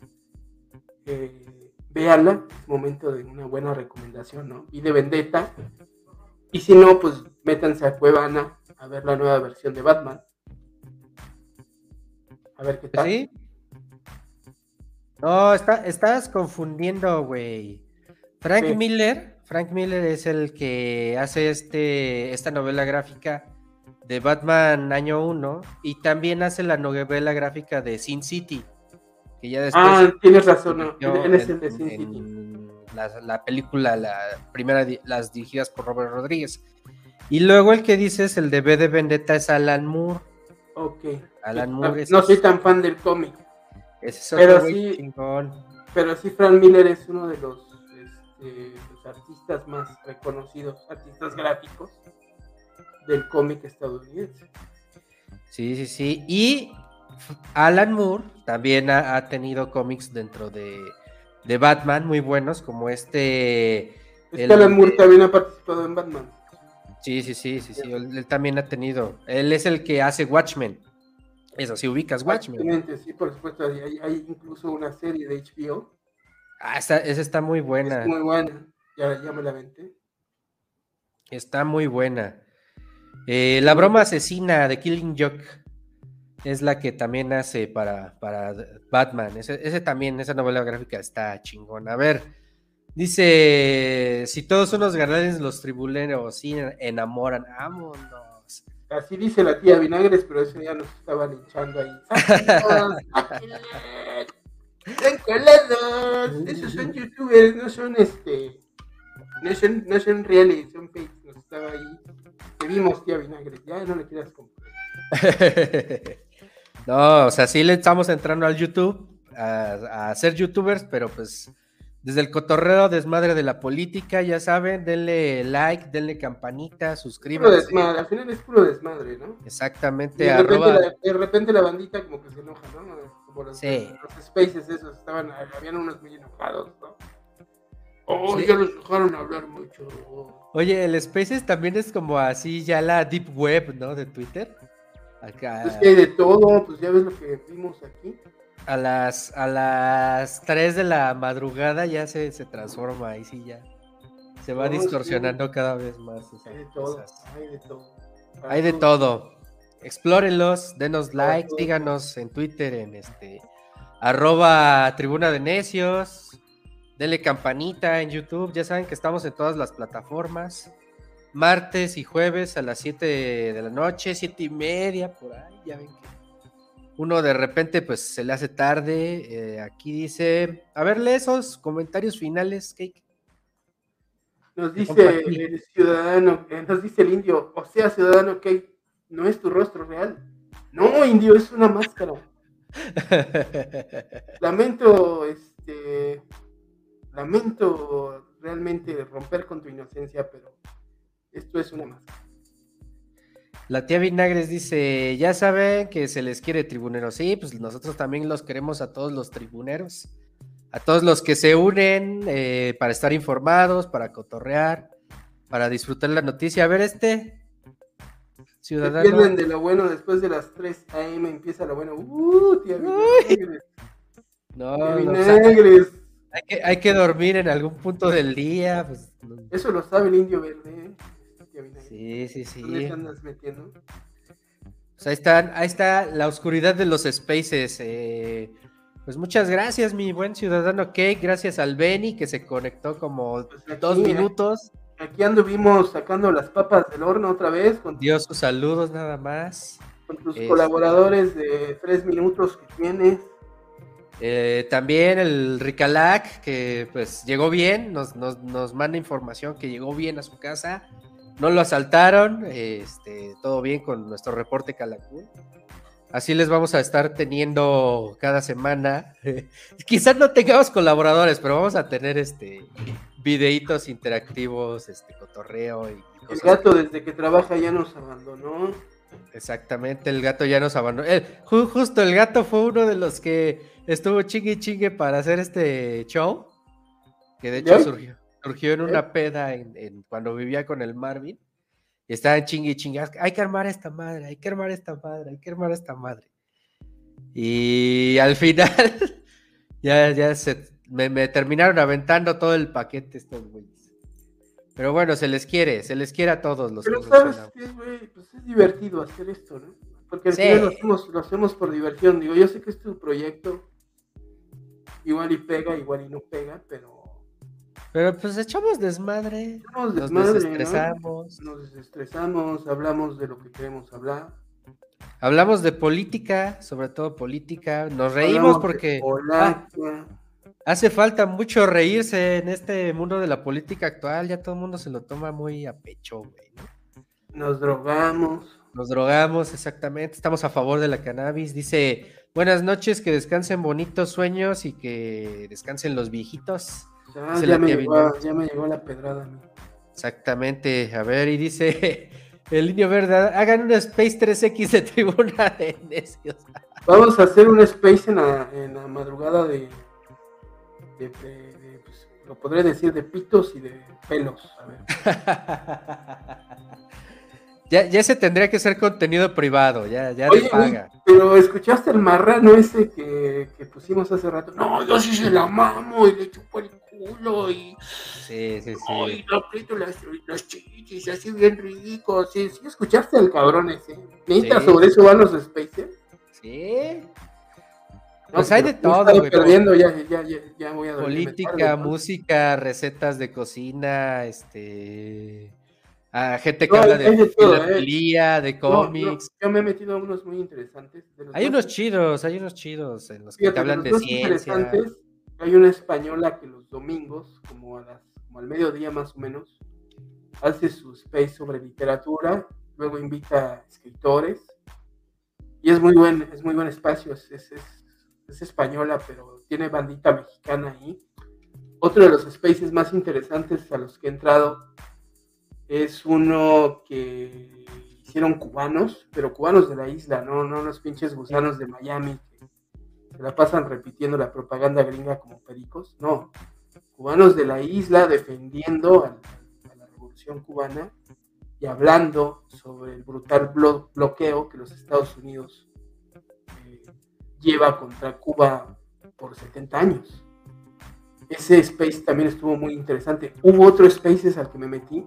Speaker 4: Eh, véanla, es momento de una buena recomendación, ¿no? Y de Vendetta. Y si no, pues métanse a Cuevana a ver la nueva versión de Batman. A ver qué tal.
Speaker 1: ¿Sí? No, está, estás confundiendo, güey. Frank
Speaker 4: Sí.
Speaker 1: Miller, Frank Miller es el que hace este, esta novela gráfica de Batman año 1 y también hace la novela gráfica de Sin City, que ya después
Speaker 4: Ah, tienes razón, no,
Speaker 1: convirtió
Speaker 4: él es el
Speaker 1: en-
Speaker 4: de Sin
Speaker 1: en
Speaker 4: City.
Speaker 1: La, la película, la primera, las dirigidas por Robert Rodríguez. Y luego el que dice es el de B de Vendetta es Alan Moore.
Speaker 4: Ok.
Speaker 1: Alan
Speaker 4: Ah,
Speaker 1: Moore es-
Speaker 4: No soy tan fan del cómic.
Speaker 1: Ese es
Speaker 4: Pero sí,
Speaker 1: chingón.
Speaker 4: pero sí, Frank Miller es uno de los, este, los artistas más reconocidos, artistas gráficos del cómic estadounidense.
Speaker 1: Sí, sí, sí. Y Alan Moore también ha, ha tenido cómics dentro de, de Batman muy buenos, como este.
Speaker 4: Es que Alan Moore también ha participado en Batman.
Speaker 1: Sí, sí, sí, sí, sí. Él, él también ha tenido. Él es el que hace Watchmen. Eso, si ubicas Watchmen.
Speaker 4: Exactamente, sí, por supuesto. Hay, hay incluso una serie de HBO.
Speaker 1: Ah, esa, esa está muy buena.
Speaker 4: Es muy buena. Ya, ya me la aventé.
Speaker 1: Está muy buena. Eh, la broma asesina de Killing Joke es la que también hace para, para Batman. Ese, ese también, esa novela gráfica está chingona. A ver, dice: Si todos son los galanes, los tribuleros sí enamoran. Vámonos.
Speaker 4: Así dice la tía Vinagres, pero ese día nos estaban hinchando ahí. ¡Están colados! Esos son youtubers, no son este. No son, no son reales, son fakes. Nos estaba ahí. Te vimos, tía Vinagres. Ya no le quieras comprar.
Speaker 1: no, o sea, sí le estamos entrando al YouTube a, a ser youtubers, pero pues desde el cotorreo desmadre de la política, ya saben, denle like, denle campanita,
Speaker 4: Puro
Speaker 1: suscríbanse.
Speaker 4: desmadre, al final es puro desmadre, ¿no?
Speaker 1: Exactamente,
Speaker 4: Y de, repente
Speaker 1: arroba-
Speaker 4: la, de repente la bandita como que se enoja, ¿no? Como los,
Speaker 1: Sí.
Speaker 4: los spaces esos, estaban, habían unos muy enojados, ¿no? Oh,
Speaker 1: Sí.
Speaker 4: ya los dejaron hablar mucho.
Speaker 1: Oye, el Spaces también es como así ya la deep web, ¿no? De Twitter. Acá
Speaker 4: Es que hay de todo, pues ya ves lo que vimos aquí.
Speaker 1: a las a las 3 de la madrugada ya se, se transforma ahí sí ya. Se va
Speaker 4: No, sí.
Speaker 1: distorsionando cada vez más. esas
Speaker 4: Hay de todo, hay de todo.
Speaker 1: Hay de todo. Explórenlos, denos like, síganos en Twitter en este arroba tribuna de necios, denle campanita en YouTube, ya saben que estamos en todas las plataformas. Martes y jueves a las 7 de la noche, siete y media, por ahí, ya ven que uno de repente pues se le hace tarde. eh, aquí dice, a ver, lee esos comentarios finales, Cake.
Speaker 4: Nos dice el ciudadano, eh, nos dice el indio, o sea, ciudadano, que no es tu rostro real. No, indio, es una máscara. Lamento, este, lamento realmente romper con tu inocencia, pero esto es una máscara.
Speaker 1: La tía Vinagres dice, ya saben que se les quiere tribuneros. Sí, pues nosotros también los queremos a todos los tribuneros, a todos los que se unen eh, para estar informados, para cotorrear, para disfrutar la noticia. A ver, este
Speaker 4: Se
Speaker 1: ciudadano.
Speaker 4: pierden de lo bueno después de las 3 a.m. empieza lo bueno. ¡Uh, tía Vinagres!
Speaker 1: No,
Speaker 4: Tía Vinagres.
Speaker 1: hay, que, hay que dormir en algún punto del día. Pues.
Speaker 4: Eso lo sabe el indio verde. ¿eh? Tía Vinagres.
Speaker 1: Sí, sí, sí.
Speaker 4: ¿Dónde te andas metiendo?
Speaker 1: Pues ahí están, ahí está la oscuridad de los spaces. eh, pues muchas gracias, mi buen ciudadano Cake. Gracias al Benny que se conectó como dos
Speaker 4: aquí, ¿eh?
Speaker 1: minutos.
Speaker 4: Aquí anduvimos sacando las papas del horno otra vez con,
Speaker 1: Dio sus saludos nada más.
Speaker 4: con tus
Speaker 1: Este,
Speaker 4: colaboradores de tres minutos que tienes.
Speaker 1: eh, también el Ricalac, que pues llegó bien, nos, nos, nos manda información que llegó bien a su casa. No lo asaltaron, este, todo bien con nuestro reporte Calacú. Así les vamos a estar teniendo cada semana. Quizás no tengamos colaboradores, pero vamos a tener este videitos interactivos, este cotorreo y
Speaker 4: El
Speaker 1: cosas
Speaker 4: gato desde que trabaja ya nos abandonó.
Speaker 1: Exactamente, el gato ya nos abandonó. Eh, ju- justo el gato fue uno de los que estuvo chingue chingue para hacer este show. Que de hecho
Speaker 4: ¿Ya?
Speaker 1: surgió, surgió en una peda en, en- cuando vivía con el Marvin. Y estaba en chingue y chingue. Hay que armar esta madre, hay que armar esta madre, hay que armar esta madre. Y al final, ya, ya se, me, me terminaron aventando todo el paquete estos güeyes. Pero bueno, se les quiere, se les quiere a todos los
Speaker 4: Pero
Speaker 1: que
Speaker 4: sabes qué, güey, pues es divertido hacer esto, ¿no? Porque al
Speaker 1: Sí.
Speaker 4: final lo hacemos, lo hacemos por diversión. Digo, yo sé que es tu proyecto. Igual y pega, igual y no pega, pero
Speaker 1: Pero pues echamos desmadre.
Speaker 4: Echamos
Speaker 1: nos
Speaker 4: desmadre, ¿no?
Speaker 1: desestresamos.
Speaker 4: nos desestresamos, hablamos de lo que queremos hablar.
Speaker 1: Hablamos de política, sobre todo política. Nos reímos
Speaker 4: Hablamos
Speaker 1: porque ah, hace falta mucho reírse en este mundo de la política actual. Ya todo el mundo se lo toma muy a pecho, güey. ¿no?
Speaker 4: Nos drogamos.
Speaker 1: Nos drogamos, exactamente. Estamos a favor de la cannabis. Dice, buenas noches, que descansen bonitos sueños y que descansen los viejitos.
Speaker 4: Ya, me llegó,
Speaker 1: Vinagres.
Speaker 4: ya me llegó la pedrada.
Speaker 1: Exactamente. A ver, y dice el niño verde, hagan una Space 3X de tribuna de necios.
Speaker 4: Vamos a hacer un space en la, en la madrugada de, de- de- de, pues, lo podré decir, de pitos y de pelos. A ver.
Speaker 1: Ya, ya ese tendría que ser contenido privado, ya, ya
Speaker 4: Oye,
Speaker 1: de paga.
Speaker 4: pero ¿escuchaste el marrano ese que, que pusimos hace rato? No, yo sí se la mamo y le chupo el culo y,
Speaker 1: Sí, sí,
Speaker 4: ay,
Speaker 1: sí.
Speaker 4: le aprieto las, las chichis así bien ridículo. Sí, sí, ¿escuchaste al cabrón ese? ¿Neta
Speaker 1: Sí.
Speaker 4: sobre eso van los Spacers?
Speaker 1: Sí.
Speaker 4: No,
Speaker 1: Pues hay de todo, güey.
Speaker 4: perdiendo, ya, ya, ya, ya voy a dormirme
Speaker 1: Política, música, recetas de cocina, este. A gente que
Speaker 4: No,
Speaker 1: habla
Speaker 4: hay
Speaker 1: de
Speaker 4: de ¿eh?
Speaker 1: de
Speaker 4: No,
Speaker 1: cómics.
Speaker 4: no, yo me he metido a unos muy interesantes. de los
Speaker 1: Hay unos chidos, hay unos chidos en los que
Speaker 4: Fíjate,
Speaker 1: te hablan
Speaker 4: los
Speaker 1: de
Speaker 4: más
Speaker 1: ciencia.
Speaker 4: hay una española que los domingos, como, a las, como al mediodía más o menos, hace su space sobre literatura, luego invita a escritores, y es muy buen, es muy buen espacio, es, es, es- es española, pero tiene bandita mexicana ahí. Otro de los spaces más interesantes a los que he entrado es uno que hicieron cubanos, pero cubanos de la isla, no, no los pinches gusanos de Miami que se la pasan repitiendo la propaganda gringa como pericos. No, cubanos de la isla defendiendo a, la revolución cubana y hablando sobre el brutal blo- bloqueo que los Estados Unidos eh, lleva contra Cuba por 70 años. Ese space también estuvo muy interesante. Hubo otro spaces al que me metí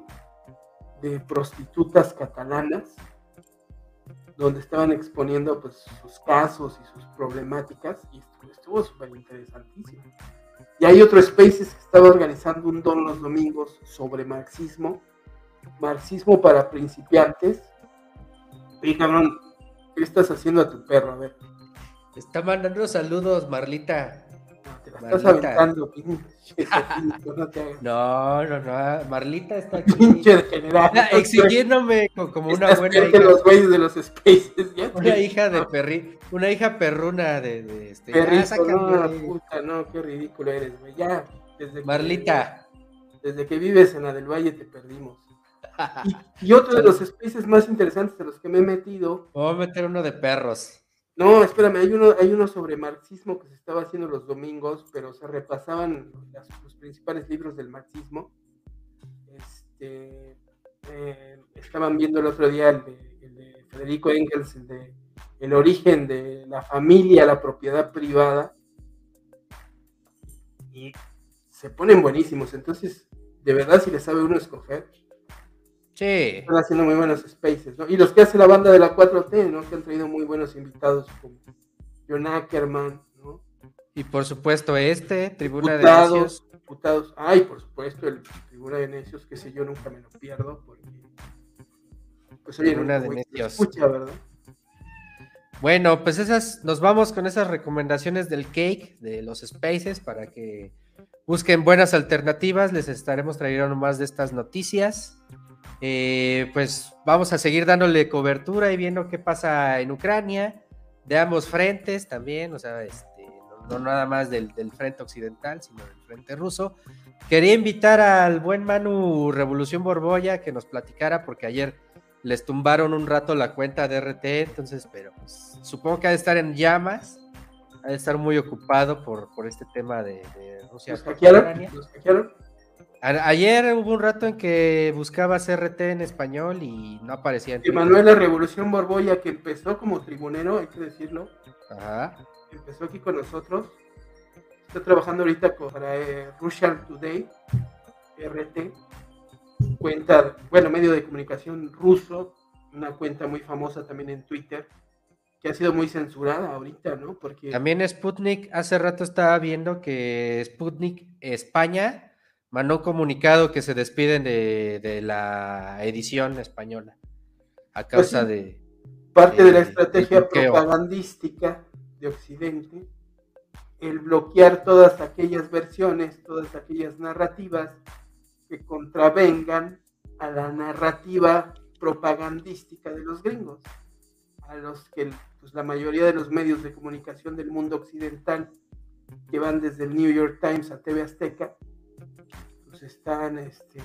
Speaker 4: de prostitutas catalanas donde estaban exponiendo pues sus casos y sus problemáticas y estuvo- súper interesantísimo. Y hay otro Spaces que estaba organizando un don los domingos sobre marxismo, marxismo para principiantes. Oye, cabrón, ¿qué estás haciendo a tu perro? A ver,
Speaker 1: Está mandando saludos, Marlita.
Speaker 4: Estás aventando, pinche no.
Speaker 1: No, no. Marlita está aquí.
Speaker 4: Pinche degenerado.
Speaker 1: Ah, Exigiéndome co- como una
Speaker 4: Estás
Speaker 1: buena hija.
Speaker 4: los güeyes de los Spaces, ¿ya?
Speaker 1: Una hija de perri, una hija perruna de, de este.
Speaker 4: Perrito,
Speaker 1: sácame.
Speaker 4: no, puta, no, qué ridículo eres, güey. Ya, desde que-
Speaker 1: Marlita.
Speaker 4: desde que vives en la del Valle te perdimos. Y, y otro de los spaces más interesantes de los que me he metido.
Speaker 1: Vamos a meter uno de perros.
Speaker 4: No, espérame, hay uno, hay uno sobre marxismo que se estaba haciendo los domingos, pero se repasaban los principales libros del marxismo. Este, eh, estaban viendo el otro día el de, el de Federico Engels, el de el origen de la familia, la propiedad privada. Y se ponen buenísimos. Entonces, de verdad, si le sabe uno escoger,
Speaker 1: Sí.
Speaker 4: están haciendo muy buenos spaces, ¿no? Y los que hace la banda de la 4T, ¿no? Que han traído muy buenos invitados como John Ackerman, ¿no?
Speaker 1: Y por supuesto, este, Tribuna de Necios.
Speaker 4: diputados. Ay, por supuesto, el Tribuna de Necios, que sé yo, nunca me lo pierdo, porque... Pues oye,
Speaker 1: Tribuna de Necios.
Speaker 4: escucha, ¿verdad?
Speaker 1: Bueno, pues esas, nos vamos con esas recomendaciones del cake, de los spaces, para que busquen buenas alternativas. Les estaremos trayendo más de estas noticias. Eh, pues vamos a seguir dándole cobertura y viendo qué pasa en Ucrania, de ambos frentes también, o sea, este, no, no nada más del, frente occidental, sino del frente ruso. Quería invitar al buen Manu Revolución Borbolla que nos platicara, porque ayer les tumbaron un rato la cuenta de RT, entonces, pero pues, supongo que ha de estar en llamas, ha de estar muy ocupado por, este tema de, Rusia.
Speaker 4: ¿Los hackearon? ¿Los?
Speaker 1: A- ayer hubo un rato en que buscabas RT en español y no aparecía en.
Speaker 4: Emanuel La Revolución Borbolla, que empezó como tribunero, hay que decirlo,
Speaker 1: Ajá.
Speaker 4: empezó aquí con nosotros. Está trabajando ahorita con- para eh, Russian Today, RT, cuenta, bueno, medio de comunicación ruso, una cuenta muy famosa también en Twitter, que ha sido muy censurada ahorita, ¿no? Porque
Speaker 1: También Sputnik, hace rato estaba viendo que Sputnik España mandó un comunicado que se despiden de, de la edición española a
Speaker 4: Pues
Speaker 1: causa
Speaker 4: sí.
Speaker 1: de...
Speaker 4: parte de la estrategia propagandística de Occidente, el bloquear todas aquellas versiones, todas aquellas narrativas que contravengan a la narrativa propagandística de los gringos, a los que pues, la mayoría de los medios de comunicación del mundo occidental, que van desde el New York Times a TV Azteca, están, este,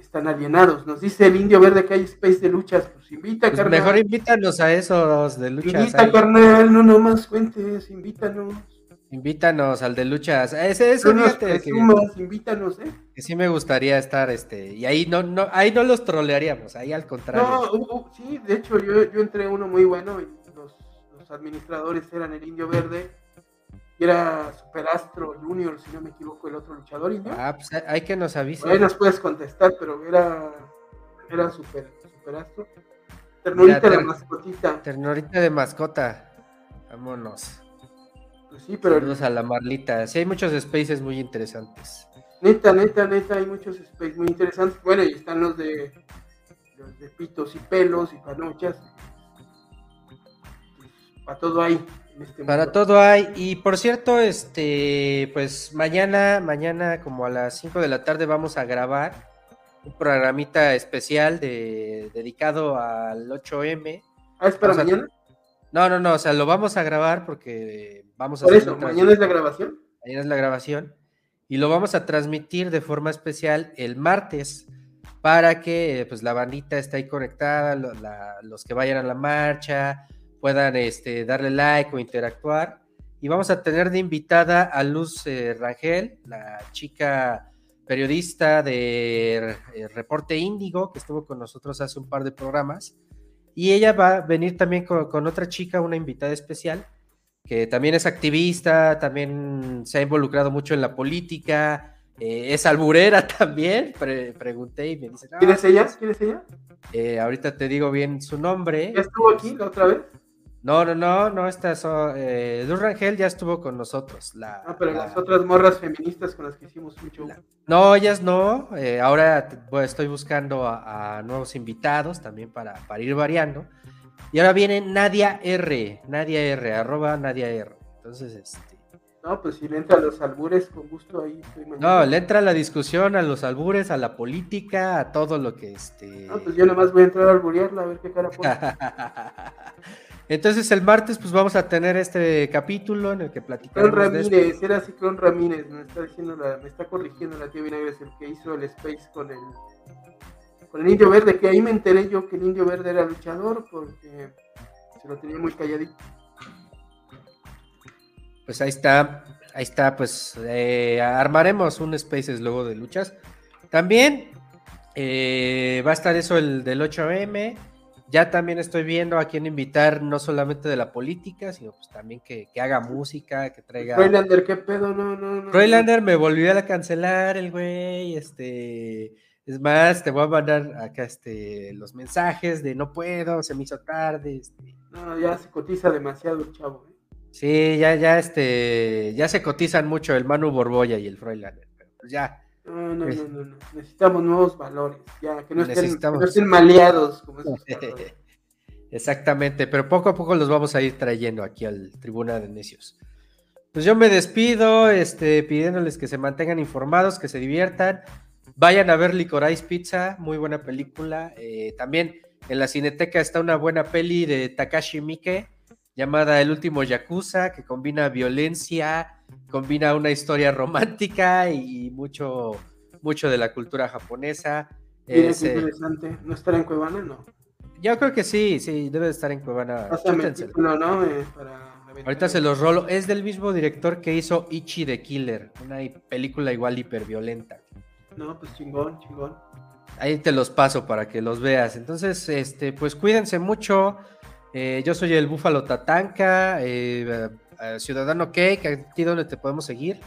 Speaker 4: están alienados. Nos dice el indio verde que hay space de luchas. Pues invita,
Speaker 1: Pues
Speaker 4: carnal.
Speaker 1: mejor invítanos a esos de luchas.
Speaker 4: Invita,
Speaker 1: ahí.
Speaker 4: carnal, no nomás cuentes, invítanos.
Speaker 1: Invítanos al de luchas. Ese, ese,
Speaker 4: No
Speaker 1: fíjate que,
Speaker 4: invítanos, ¿eh?
Speaker 1: que sí me gustaría estar, este, y ahí no, no, ahí no los trolearíamos, ahí al contrario.
Speaker 4: No, uh, uh, sí, de hecho yo, yo entré a uno muy bueno y los, los administradores eran el Indio Verde era Superastro Junior, si no me equivoco, el otro luchador indio.
Speaker 1: Ah, pues hay- que nos avisen.
Speaker 4: Ahí nos puedes contestar, pero era, era super, Superastro. Ternurita
Speaker 1: Mira, ter-
Speaker 4: mascotita.
Speaker 1: Ternorita de mascota. Vámonos.
Speaker 4: Pues sí, pero
Speaker 1: Saludos a la Marlita. Sí, hay muchos spaces muy interesantes.
Speaker 4: neta, neta, neta, hay muchos space muy interesantes. Bueno, y están los de, los de pitos y pelos y panochas. Para todo hay. Este
Speaker 1: Para todo hay. Y por cierto, este, pues mañana, mañana como a las 5 de la tarde vamos a grabar un programita especial de, dedicado al 8M.
Speaker 4: Ah, ¿es para mañana?
Speaker 1: No, no, no, o sea, lo vamos a grabar porque vamos a
Speaker 4: Por
Speaker 1: hacer
Speaker 4: eso, mañana es la grabación.
Speaker 1: Mañana es la grabación. Y lo vamos a transmitir de forma especial el martes para que pues la bandita esté ahí conectada, lo- la- los que vayan a la marcha puedan este, darle like o interactuar. Y vamos a tener de invitada a Luz eh, Rangel, la chica periodista de eh, Reporte Índigo, que estuvo con nosotros hace un par de programas. Y ella va a venir también con, con otra chica, una invitada especial, que también es activista, también se ha involucrado mucho en la política, eh, es alburera también, pre- pregunté y me dice, "No,
Speaker 4: ¿Quién es
Speaker 1: sí,
Speaker 4: ella?
Speaker 1: es-
Speaker 4: ¿Quién es ella?
Speaker 1: eh, ahorita te digo bien su nombre.
Speaker 4: ¿Ya estuvo aquí la otra vez?
Speaker 1: No, no, no, no, esta so- eh, Luz Rangel ya estuvo con nosotros. La,
Speaker 4: Ah, pero
Speaker 1: la-
Speaker 4: las otras morras feministas con las que hicimos un show.
Speaker 1: No, ellas no. eh, ahora estoy buscando a, a nuevos invitados también para, para ir variando. Y ahora viene Nadia R, Nadia R, arroba Nadia R. Entonces, este,
Speaker 4: No, pues si le entra a los albures, con gusto ahí estoy
Speaker 1: no, le entra la discusión a los albures, a la política, a todo lo que este.
Speaker 4: No, pues yo nomás voy a entrar a alburearla a ver qué cara pone.
Speaker 1: Entonces el martes pues vamos a tener este capítulo en el que de esto.
Speaker 4: Ramírez, era Clon Ramírez, me está diciendo la, me está corrigiendo la tía Vinagres, el que hizo el Space con el con el Indio Verde, que ahí me enteré yo que el Indio Verde era luchador porque se lo tenía muy calladito.
Speaker 1: Pues ahí está, ahí está, pues eh, armaremos un Spaces luego de luchas. También eh, va a estar eso el del 8M. Ya también estoy viendo a quién invitar, no solamente de la política, sino pues también que, que haga música, que traiga...
Speaker 4: Froylander, qué pedo, no, no, no.
Speaker 1: Froylander me volvió a cancelar el güey, este... Es más, te voy a mandar acá este, los mensajes de no puedo, se me hizo tarde, este...
Speaker 4: No, ya se cotiza demasiado el chavo. ¿eh?
Speaker 1: Sí, ya, ya, este, ya se cotizan mucho el Manu Borbolla y el Froylander, pero pues ya.
Speaker 4: No, no, no, no, no. Necesitamos nuevos valores, ya, que no estén, que no estén maleados como.
Speaker 1: Exactamente, pero poco a poco los vamos a ir trayendo aquí al Tribuna de Necios. Pues yo me despido, este, pidiéndoles que se mantengan informados, que se diviertan. Vayan a ver Licorice Pizza, muy buena película. Eh, también en la Cineteca está una buena peli de Takashi Miike llamada El último Yakuza, que combina violencia, combina una historia romántica y mucho, mucho de la cultura japonesa.
Speaker 4: Mira
Speaker 1: Es,
Speaker 4: qué
Speaker 1: eh,
Speaker 4: interesante. ¿No estará en Cuevana? No.
Speaker 1: yo creo que sí, sí, debe de estar en Cuevana.
Speaker 4: Eh, para.
Speaker 1: Ahorita se los rolo. Es del mismo director que hizo Ichi the Killer, una película igual hiperviolenta.
Speaker 4: No, pues chingón, chingón.
Speaker 1: Ahí te los paso para que los veas. Entonces, este, pues cuídense mucho. Eh, yo soy el Búfalo Tatanka, eh, eh, Ciudadano Cake, aquí donde te podemos seguir.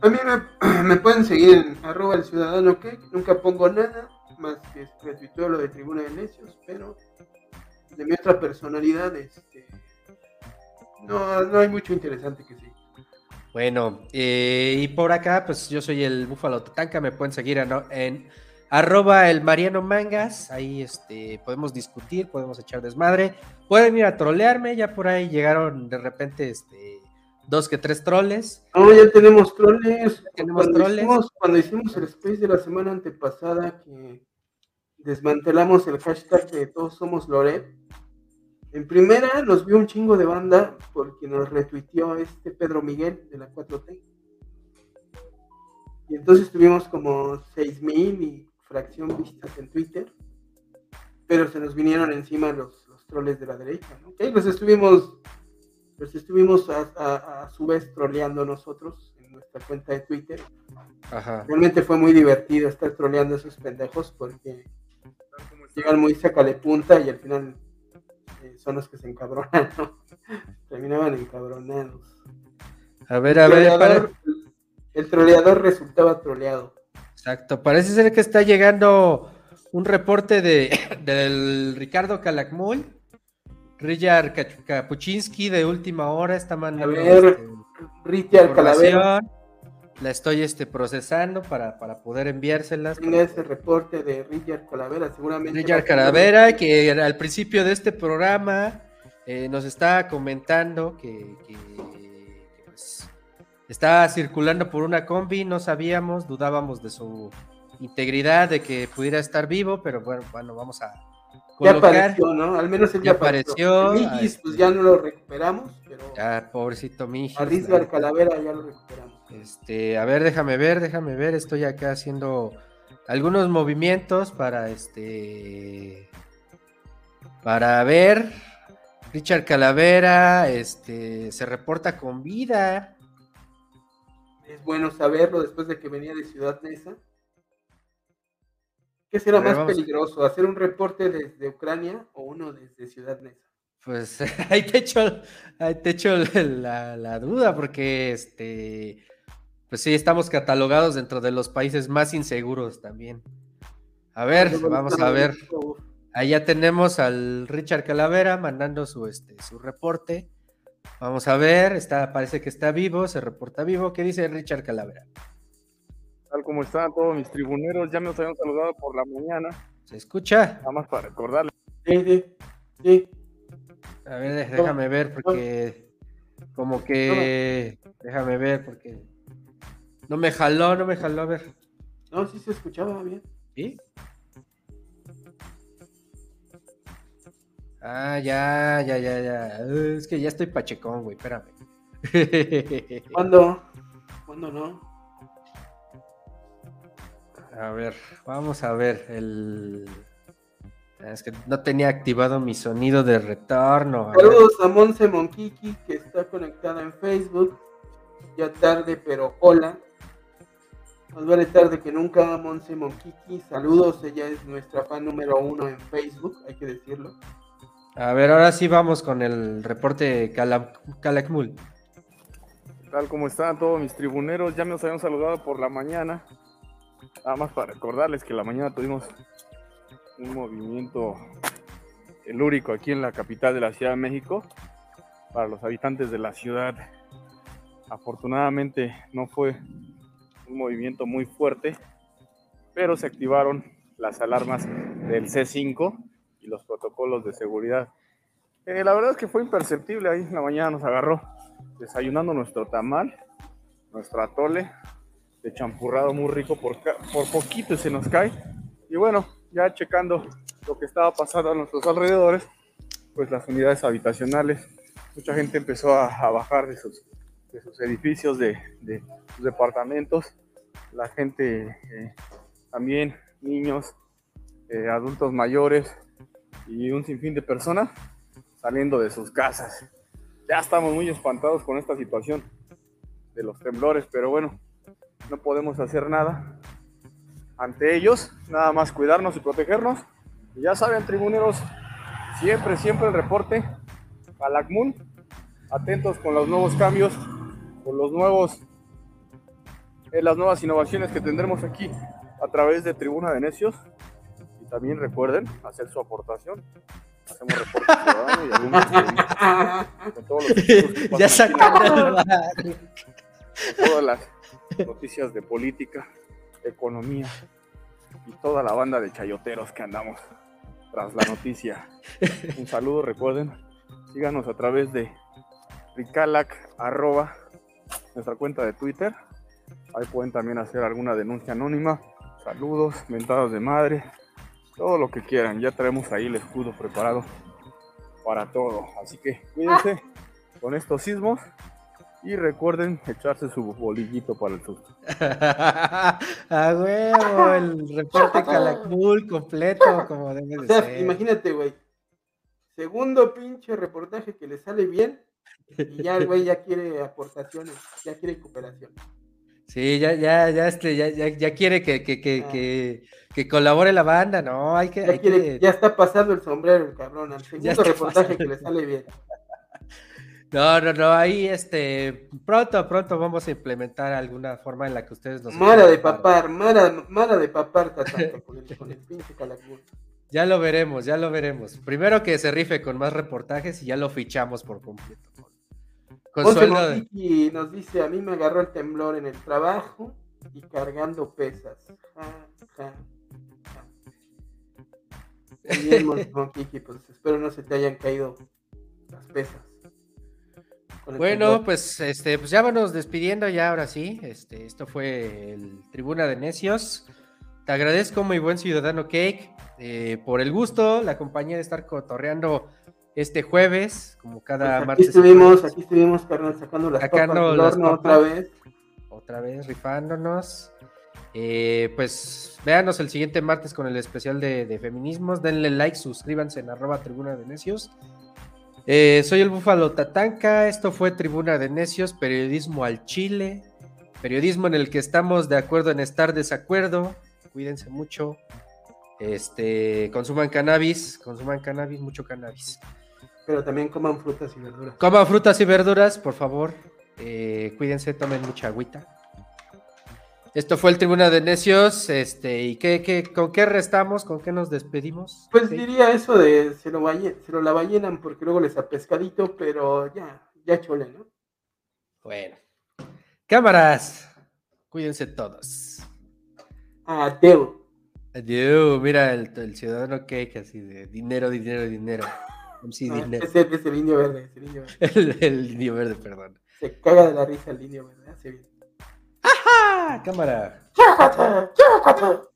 Speaker 4: A mí me, me pueden seguir en arroba el ciudadano que nunca pongo nada, más que retuiteo lo de Tribuna de Necios, pero de mi otra personalidad, este, no, no hay mucho interesante que sí.
Speaker 1: Bueno, eh, y por acá, pues yo soy el Búfalo Tatanka, me pueden seguir en, en arroba el Mariano Mangas, ahí este, podemos discutir, podemos echar desmadre, pueden ir a trolearme, ya por ahí llegaron de repente este, dos que tres troles.
Speaker 4: No, ya tenemos troles.
Speaker 1: Tenemos
Speaker 4: cuando
Speaker 1: troles.
Speaker 4: Hicimos, cuando hicimos el space de la semana antepasada que desmantelamos el hashtag de todos somos Loret. En primera nos vio un chingo de banda porque nos retuiteó este Pedro Miguel de la 4T. Y entonces tuvimos como 6000 y fracción vistas en Twitter, pero se nos vinieron encima los, los troles de la derecha, ¿no? Ok, los estuvimos, los estuvimos a, a- a su vez troleando nosotros en nuestra cuenta de Twitter.
Speaker 1: Ajá.
Speaker 4: Realmente fue muy divertido estar troleando a esos pendejos porque llegan muy sacale punta y al final eh, son los que se encabronan, ¿no? Terminaban encabronados.
Speaker 1: A ver, a ver,
Speaker 4: troleador-
Speaker 1: para-
Speaker 4: El troleador resultaba troleado.
Speaker 1: Exacto, parece ser que está llegando un reporte de del Ricardo Calakmul, Richard Kapuczynski de última hora está mandando
Speaker 4: ver,
Speaker 1: este,
Speaker 4: Richard Calavera.
Speaker 1: La estoy este, procesando para, para poder enviárselas.
Speaker 4: Tenga ese reporte de Richard Calavera, seguramente.
Speaker 1: Richard Calavera, que al principio de este programa eh, nos estaba comentando que, que, estaba circulando por una combi, no sabíamos, dudábamos de su integridad, de que pudiera estar vivo, pero bueno, bueno, vamos a
Speaker 4: Ya
Speaker 1: colocar.
Speaker 4: apareció, ¿no? Al menos él
Speaker 1: Ya
Speaker 4: ya apareció.
Speaker 1: apareció,
Speaker 4: Mijis, pues ya no lo recuperamos, pero
Speaker 1: Ya, pobrecito Mijis.
Speaker 4: a Richard Calavera ya lo recuperamos.
Speaker 1: Este, a ver, déjame ver, déjame ver. Estoy acá haciendo algunos movimientos para este. Para ver. Richard Calavera, este, se reporta con vida.
Speaker 4: Es bueno saberlo después de que venía de Ciudad Neza. ¿Qué será
Speaker 1: ver,
Speaker 4: más
Speaker 1: vamos.
Speaker 4: peligroso? ¿Hacer un reporte desde Ucrania o uno desde Ciudad Neza?
Speaker 1: Pues ahí te echo, ahí te echo la, la duda, porque este, pues sí, estamos catalogados dentro de los países más inseguros también. A ver, vamos a ver. ya tenemos al Richard Calavera mandando su, este, su reporte. Vamos a ver, está, parece que está vivo, se reporta vivo. ¿Qué dice Richard Calavera?
Speaker 9: Tal como están todos mis tribuneros, ya me los habían saludado por la mañana.
Speaker 1: ¿Se escucha?
Speaker 9: Nada más para recordarles.
Speaker 4: Sí, sí, sí.
Speaker 1: A ver, dé- déjame ver porque como que déjame ver porque no me jaló, no me jaló, a ver.
Speaker 4: No, sí se escuchaba bien.
Speaker 1: ¿Sí? Ah, ya, ya, ya, ya. Uh, Es que ya estoy pachecón, güey, espérame.
Speaker 4: ¿Cuándo? ¿Cuándo no?
Speaker 1: A ver, vamos a ver el. Es que no tenía activado mi sonido de retorno.
Speaker 4: Saludos a Monse Monquiqui, que está conectada en Facebook. Ya tarde, pero hola. Más vale tarde que nunca, Monse Monquiqui. Saludos, ella es nuestra fan número uno en Facebook, hay que decirlo.
Speaker 1: A ver, ahora sí vamos con el reporte Cala- Calakmul.
Speaker 9: Tal como están todos mis tribuneros, ya los habían saludado por la mañana. Nada más para recordarles que la mañana tuvimos un movimiento telúrico aquí en la capital de la Ciudad de México para los habitantes de la ciudad. Afortunadamente no fue un movimiento muy fuerte, pero se activaron las alarmas del C5 los protocolos de seguridad. Eh, la verdad es que fue imperceptible ahí en la mañana nos agarró desayunando nuestro tamal, nuestro atole de champurrado muy rico, por, por poquito se nos cae. Y bueno, ya checando lo que estaba pasando a nuestros alrededores, pues las unidades habitacionales, mucha gente empezó a, a bajar de sus, de sus edificios, de, de sus departamentos, la gente eh, también, niños, eh, adultos mayores y un sinfín de personas saliendo de sus casas. Ya estamos muy espantados con esta situación de los temblores, pero bueno, no podemos hacer nada ante ellos, nada más cuidarnos y protegernos. Ya saben, tribuneros, siempre, siempre el reporte a LACMUN, atentos con los nuevos cambios, con los nuevos, eh, las nuevas innovaciones que tendremos aquí a través de Tribuna de Necios. También recuerden hacer su aportación. Hacemos reportes ciudadanos y algunos con todos los que
Speaker 1: Ya sacaron
Speaker 9: con todas las noticias de política, economía y toda la banda de chayoteros que andamos tras la noticia. Un saludo, recuerden, síganos a través de Ricalac, arroba, nuestra cuenta de Twitter. Ahí pueden también hacer alguna denuncia anónima, saludos, mentadas de madre, todo lo que quieran. Ya traemos ahí el escudo preparado para todo. Así que cuídense con estos sismos
Speaker 17: Y recuerden echarse su bolillito para el susto.
Speaker 1: A huevo, el reporte Calakmul completo, como debe
Speaker 4: O
Speaker 1: de
Speaker 4: sea,
Speaker 1: ser.
Speaker 4: imagínate, güey. Segundo pinche reportaje que le sale bien y ya el güey ya quiere aportaciones, ya quiere cooperación.
Speaker 1: Sí, ya, ya, ya, este, ya, ya, ya quiere que, que, que, que, que colabore la banda, ¿no? Hay que,
Speaker 4: Ya,
Speaker 1: hay
Speaker 4: quiere,
Speaker 1: que-
Speaker 4: ya está pasando el sombrero, cabrón. Al segundo reportaje que le sale bien.
Speaker 1: No, no, no, ahí, este, pronto, pronto vamos a implementar alguna forma en la que ustedes nos...
Speaker 4: Mara de papar, Mara, Mara de papar, con el, con el pinche calacmul.
Speaker 1: Ya lo veremos, ya lo veremos. Primero que se rife con más reportajes y ya lo fichamos por completo. Sueldo de-
Speaker 4: nos dice, a mí me agarró el temblor en el trabajo y cargando pesas. Ja, ja, ja. Muy bien, Montiki, pues espero no se te hayan caído las pesas.
Speaker 1: Bueno,
Speaker 4: temblor.
Speaker 1: pues este, pues ya vamos despidiendo ya ahora sí. Este, esto fue el Tribuna de Necios. Te agradezco, mi buen ciudadano Cake, eh, por el gusto, la compañía de estar cotorreando este jueves, como cada
Speaker 4: Pues aquí
Speaker 1: martes.
Speaker 4: estuvimos, aquí estuvimos, carnal, sacando las
Speaker 1: Sacando
Speaker 4: papas horno otra vez.
Speaker 1: Otra vez rifándonos. Eh, pues véanos el siguiente martes con el especial de, de feminismos. Denle like, suscríbanse en arroba tribuna de necios. Eh, soy el Búfalo Tatanca. Esto fue Tribuna de Necios, periodismo al Chile. Periodismo en el que estamos de acuerdo en estar desacuerdo. Cuídense mucho. Este, consuman cannabis, consuman cannabis, mucho cannabis.
Speaker 4: Pero también coman frutas y verduras.
Speaker 1: Coman frutas y verduras, por favor. Eh, cuídense, tomen mucha agüita. Esto fue el Tribuna de Necios. Este, ¿y qué, qué, con qué restamos? ¿Con qué nos despedimos?
Speaker 4: Pues diría eso de se lo, se lo la ballenan porque luego les a pescadito, pero ya, ya chole, ¿no?
Speaker 1: Bueno. Cámaras. Cuídense todos.
Speaker 4: Adeu.
Speaker 1: Adiós. Mira el, el ciudadano cake así de dinero, dinero, dinero. Sí,
Speaker 4: No,
Speaker 1: dinero.
Speaker 4: ese es el indio verde, es el indio verde.
Speaker 1: El, el indio verde, perdón.
Speaker 4: Se caga de la risa el indio verde, hace bien.
Speaker 1: ¡Ah! Cámara.
Speaker 4: ¡Chácate! ¡Chácate!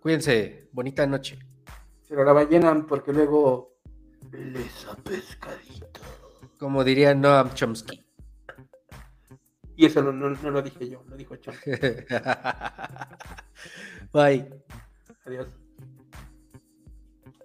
Speaker 1: Cuídense. Bonita noche.
Speaker 4: Se lo la ballenan porque luego les a pescadito.
Speaker 1: Como diría Noam Chomsky.
Speaker 4: Y eso no, no, no lo dije yo, lo dijo Chon.
Speaker 1: Bye.
Speaker 4: Adiós.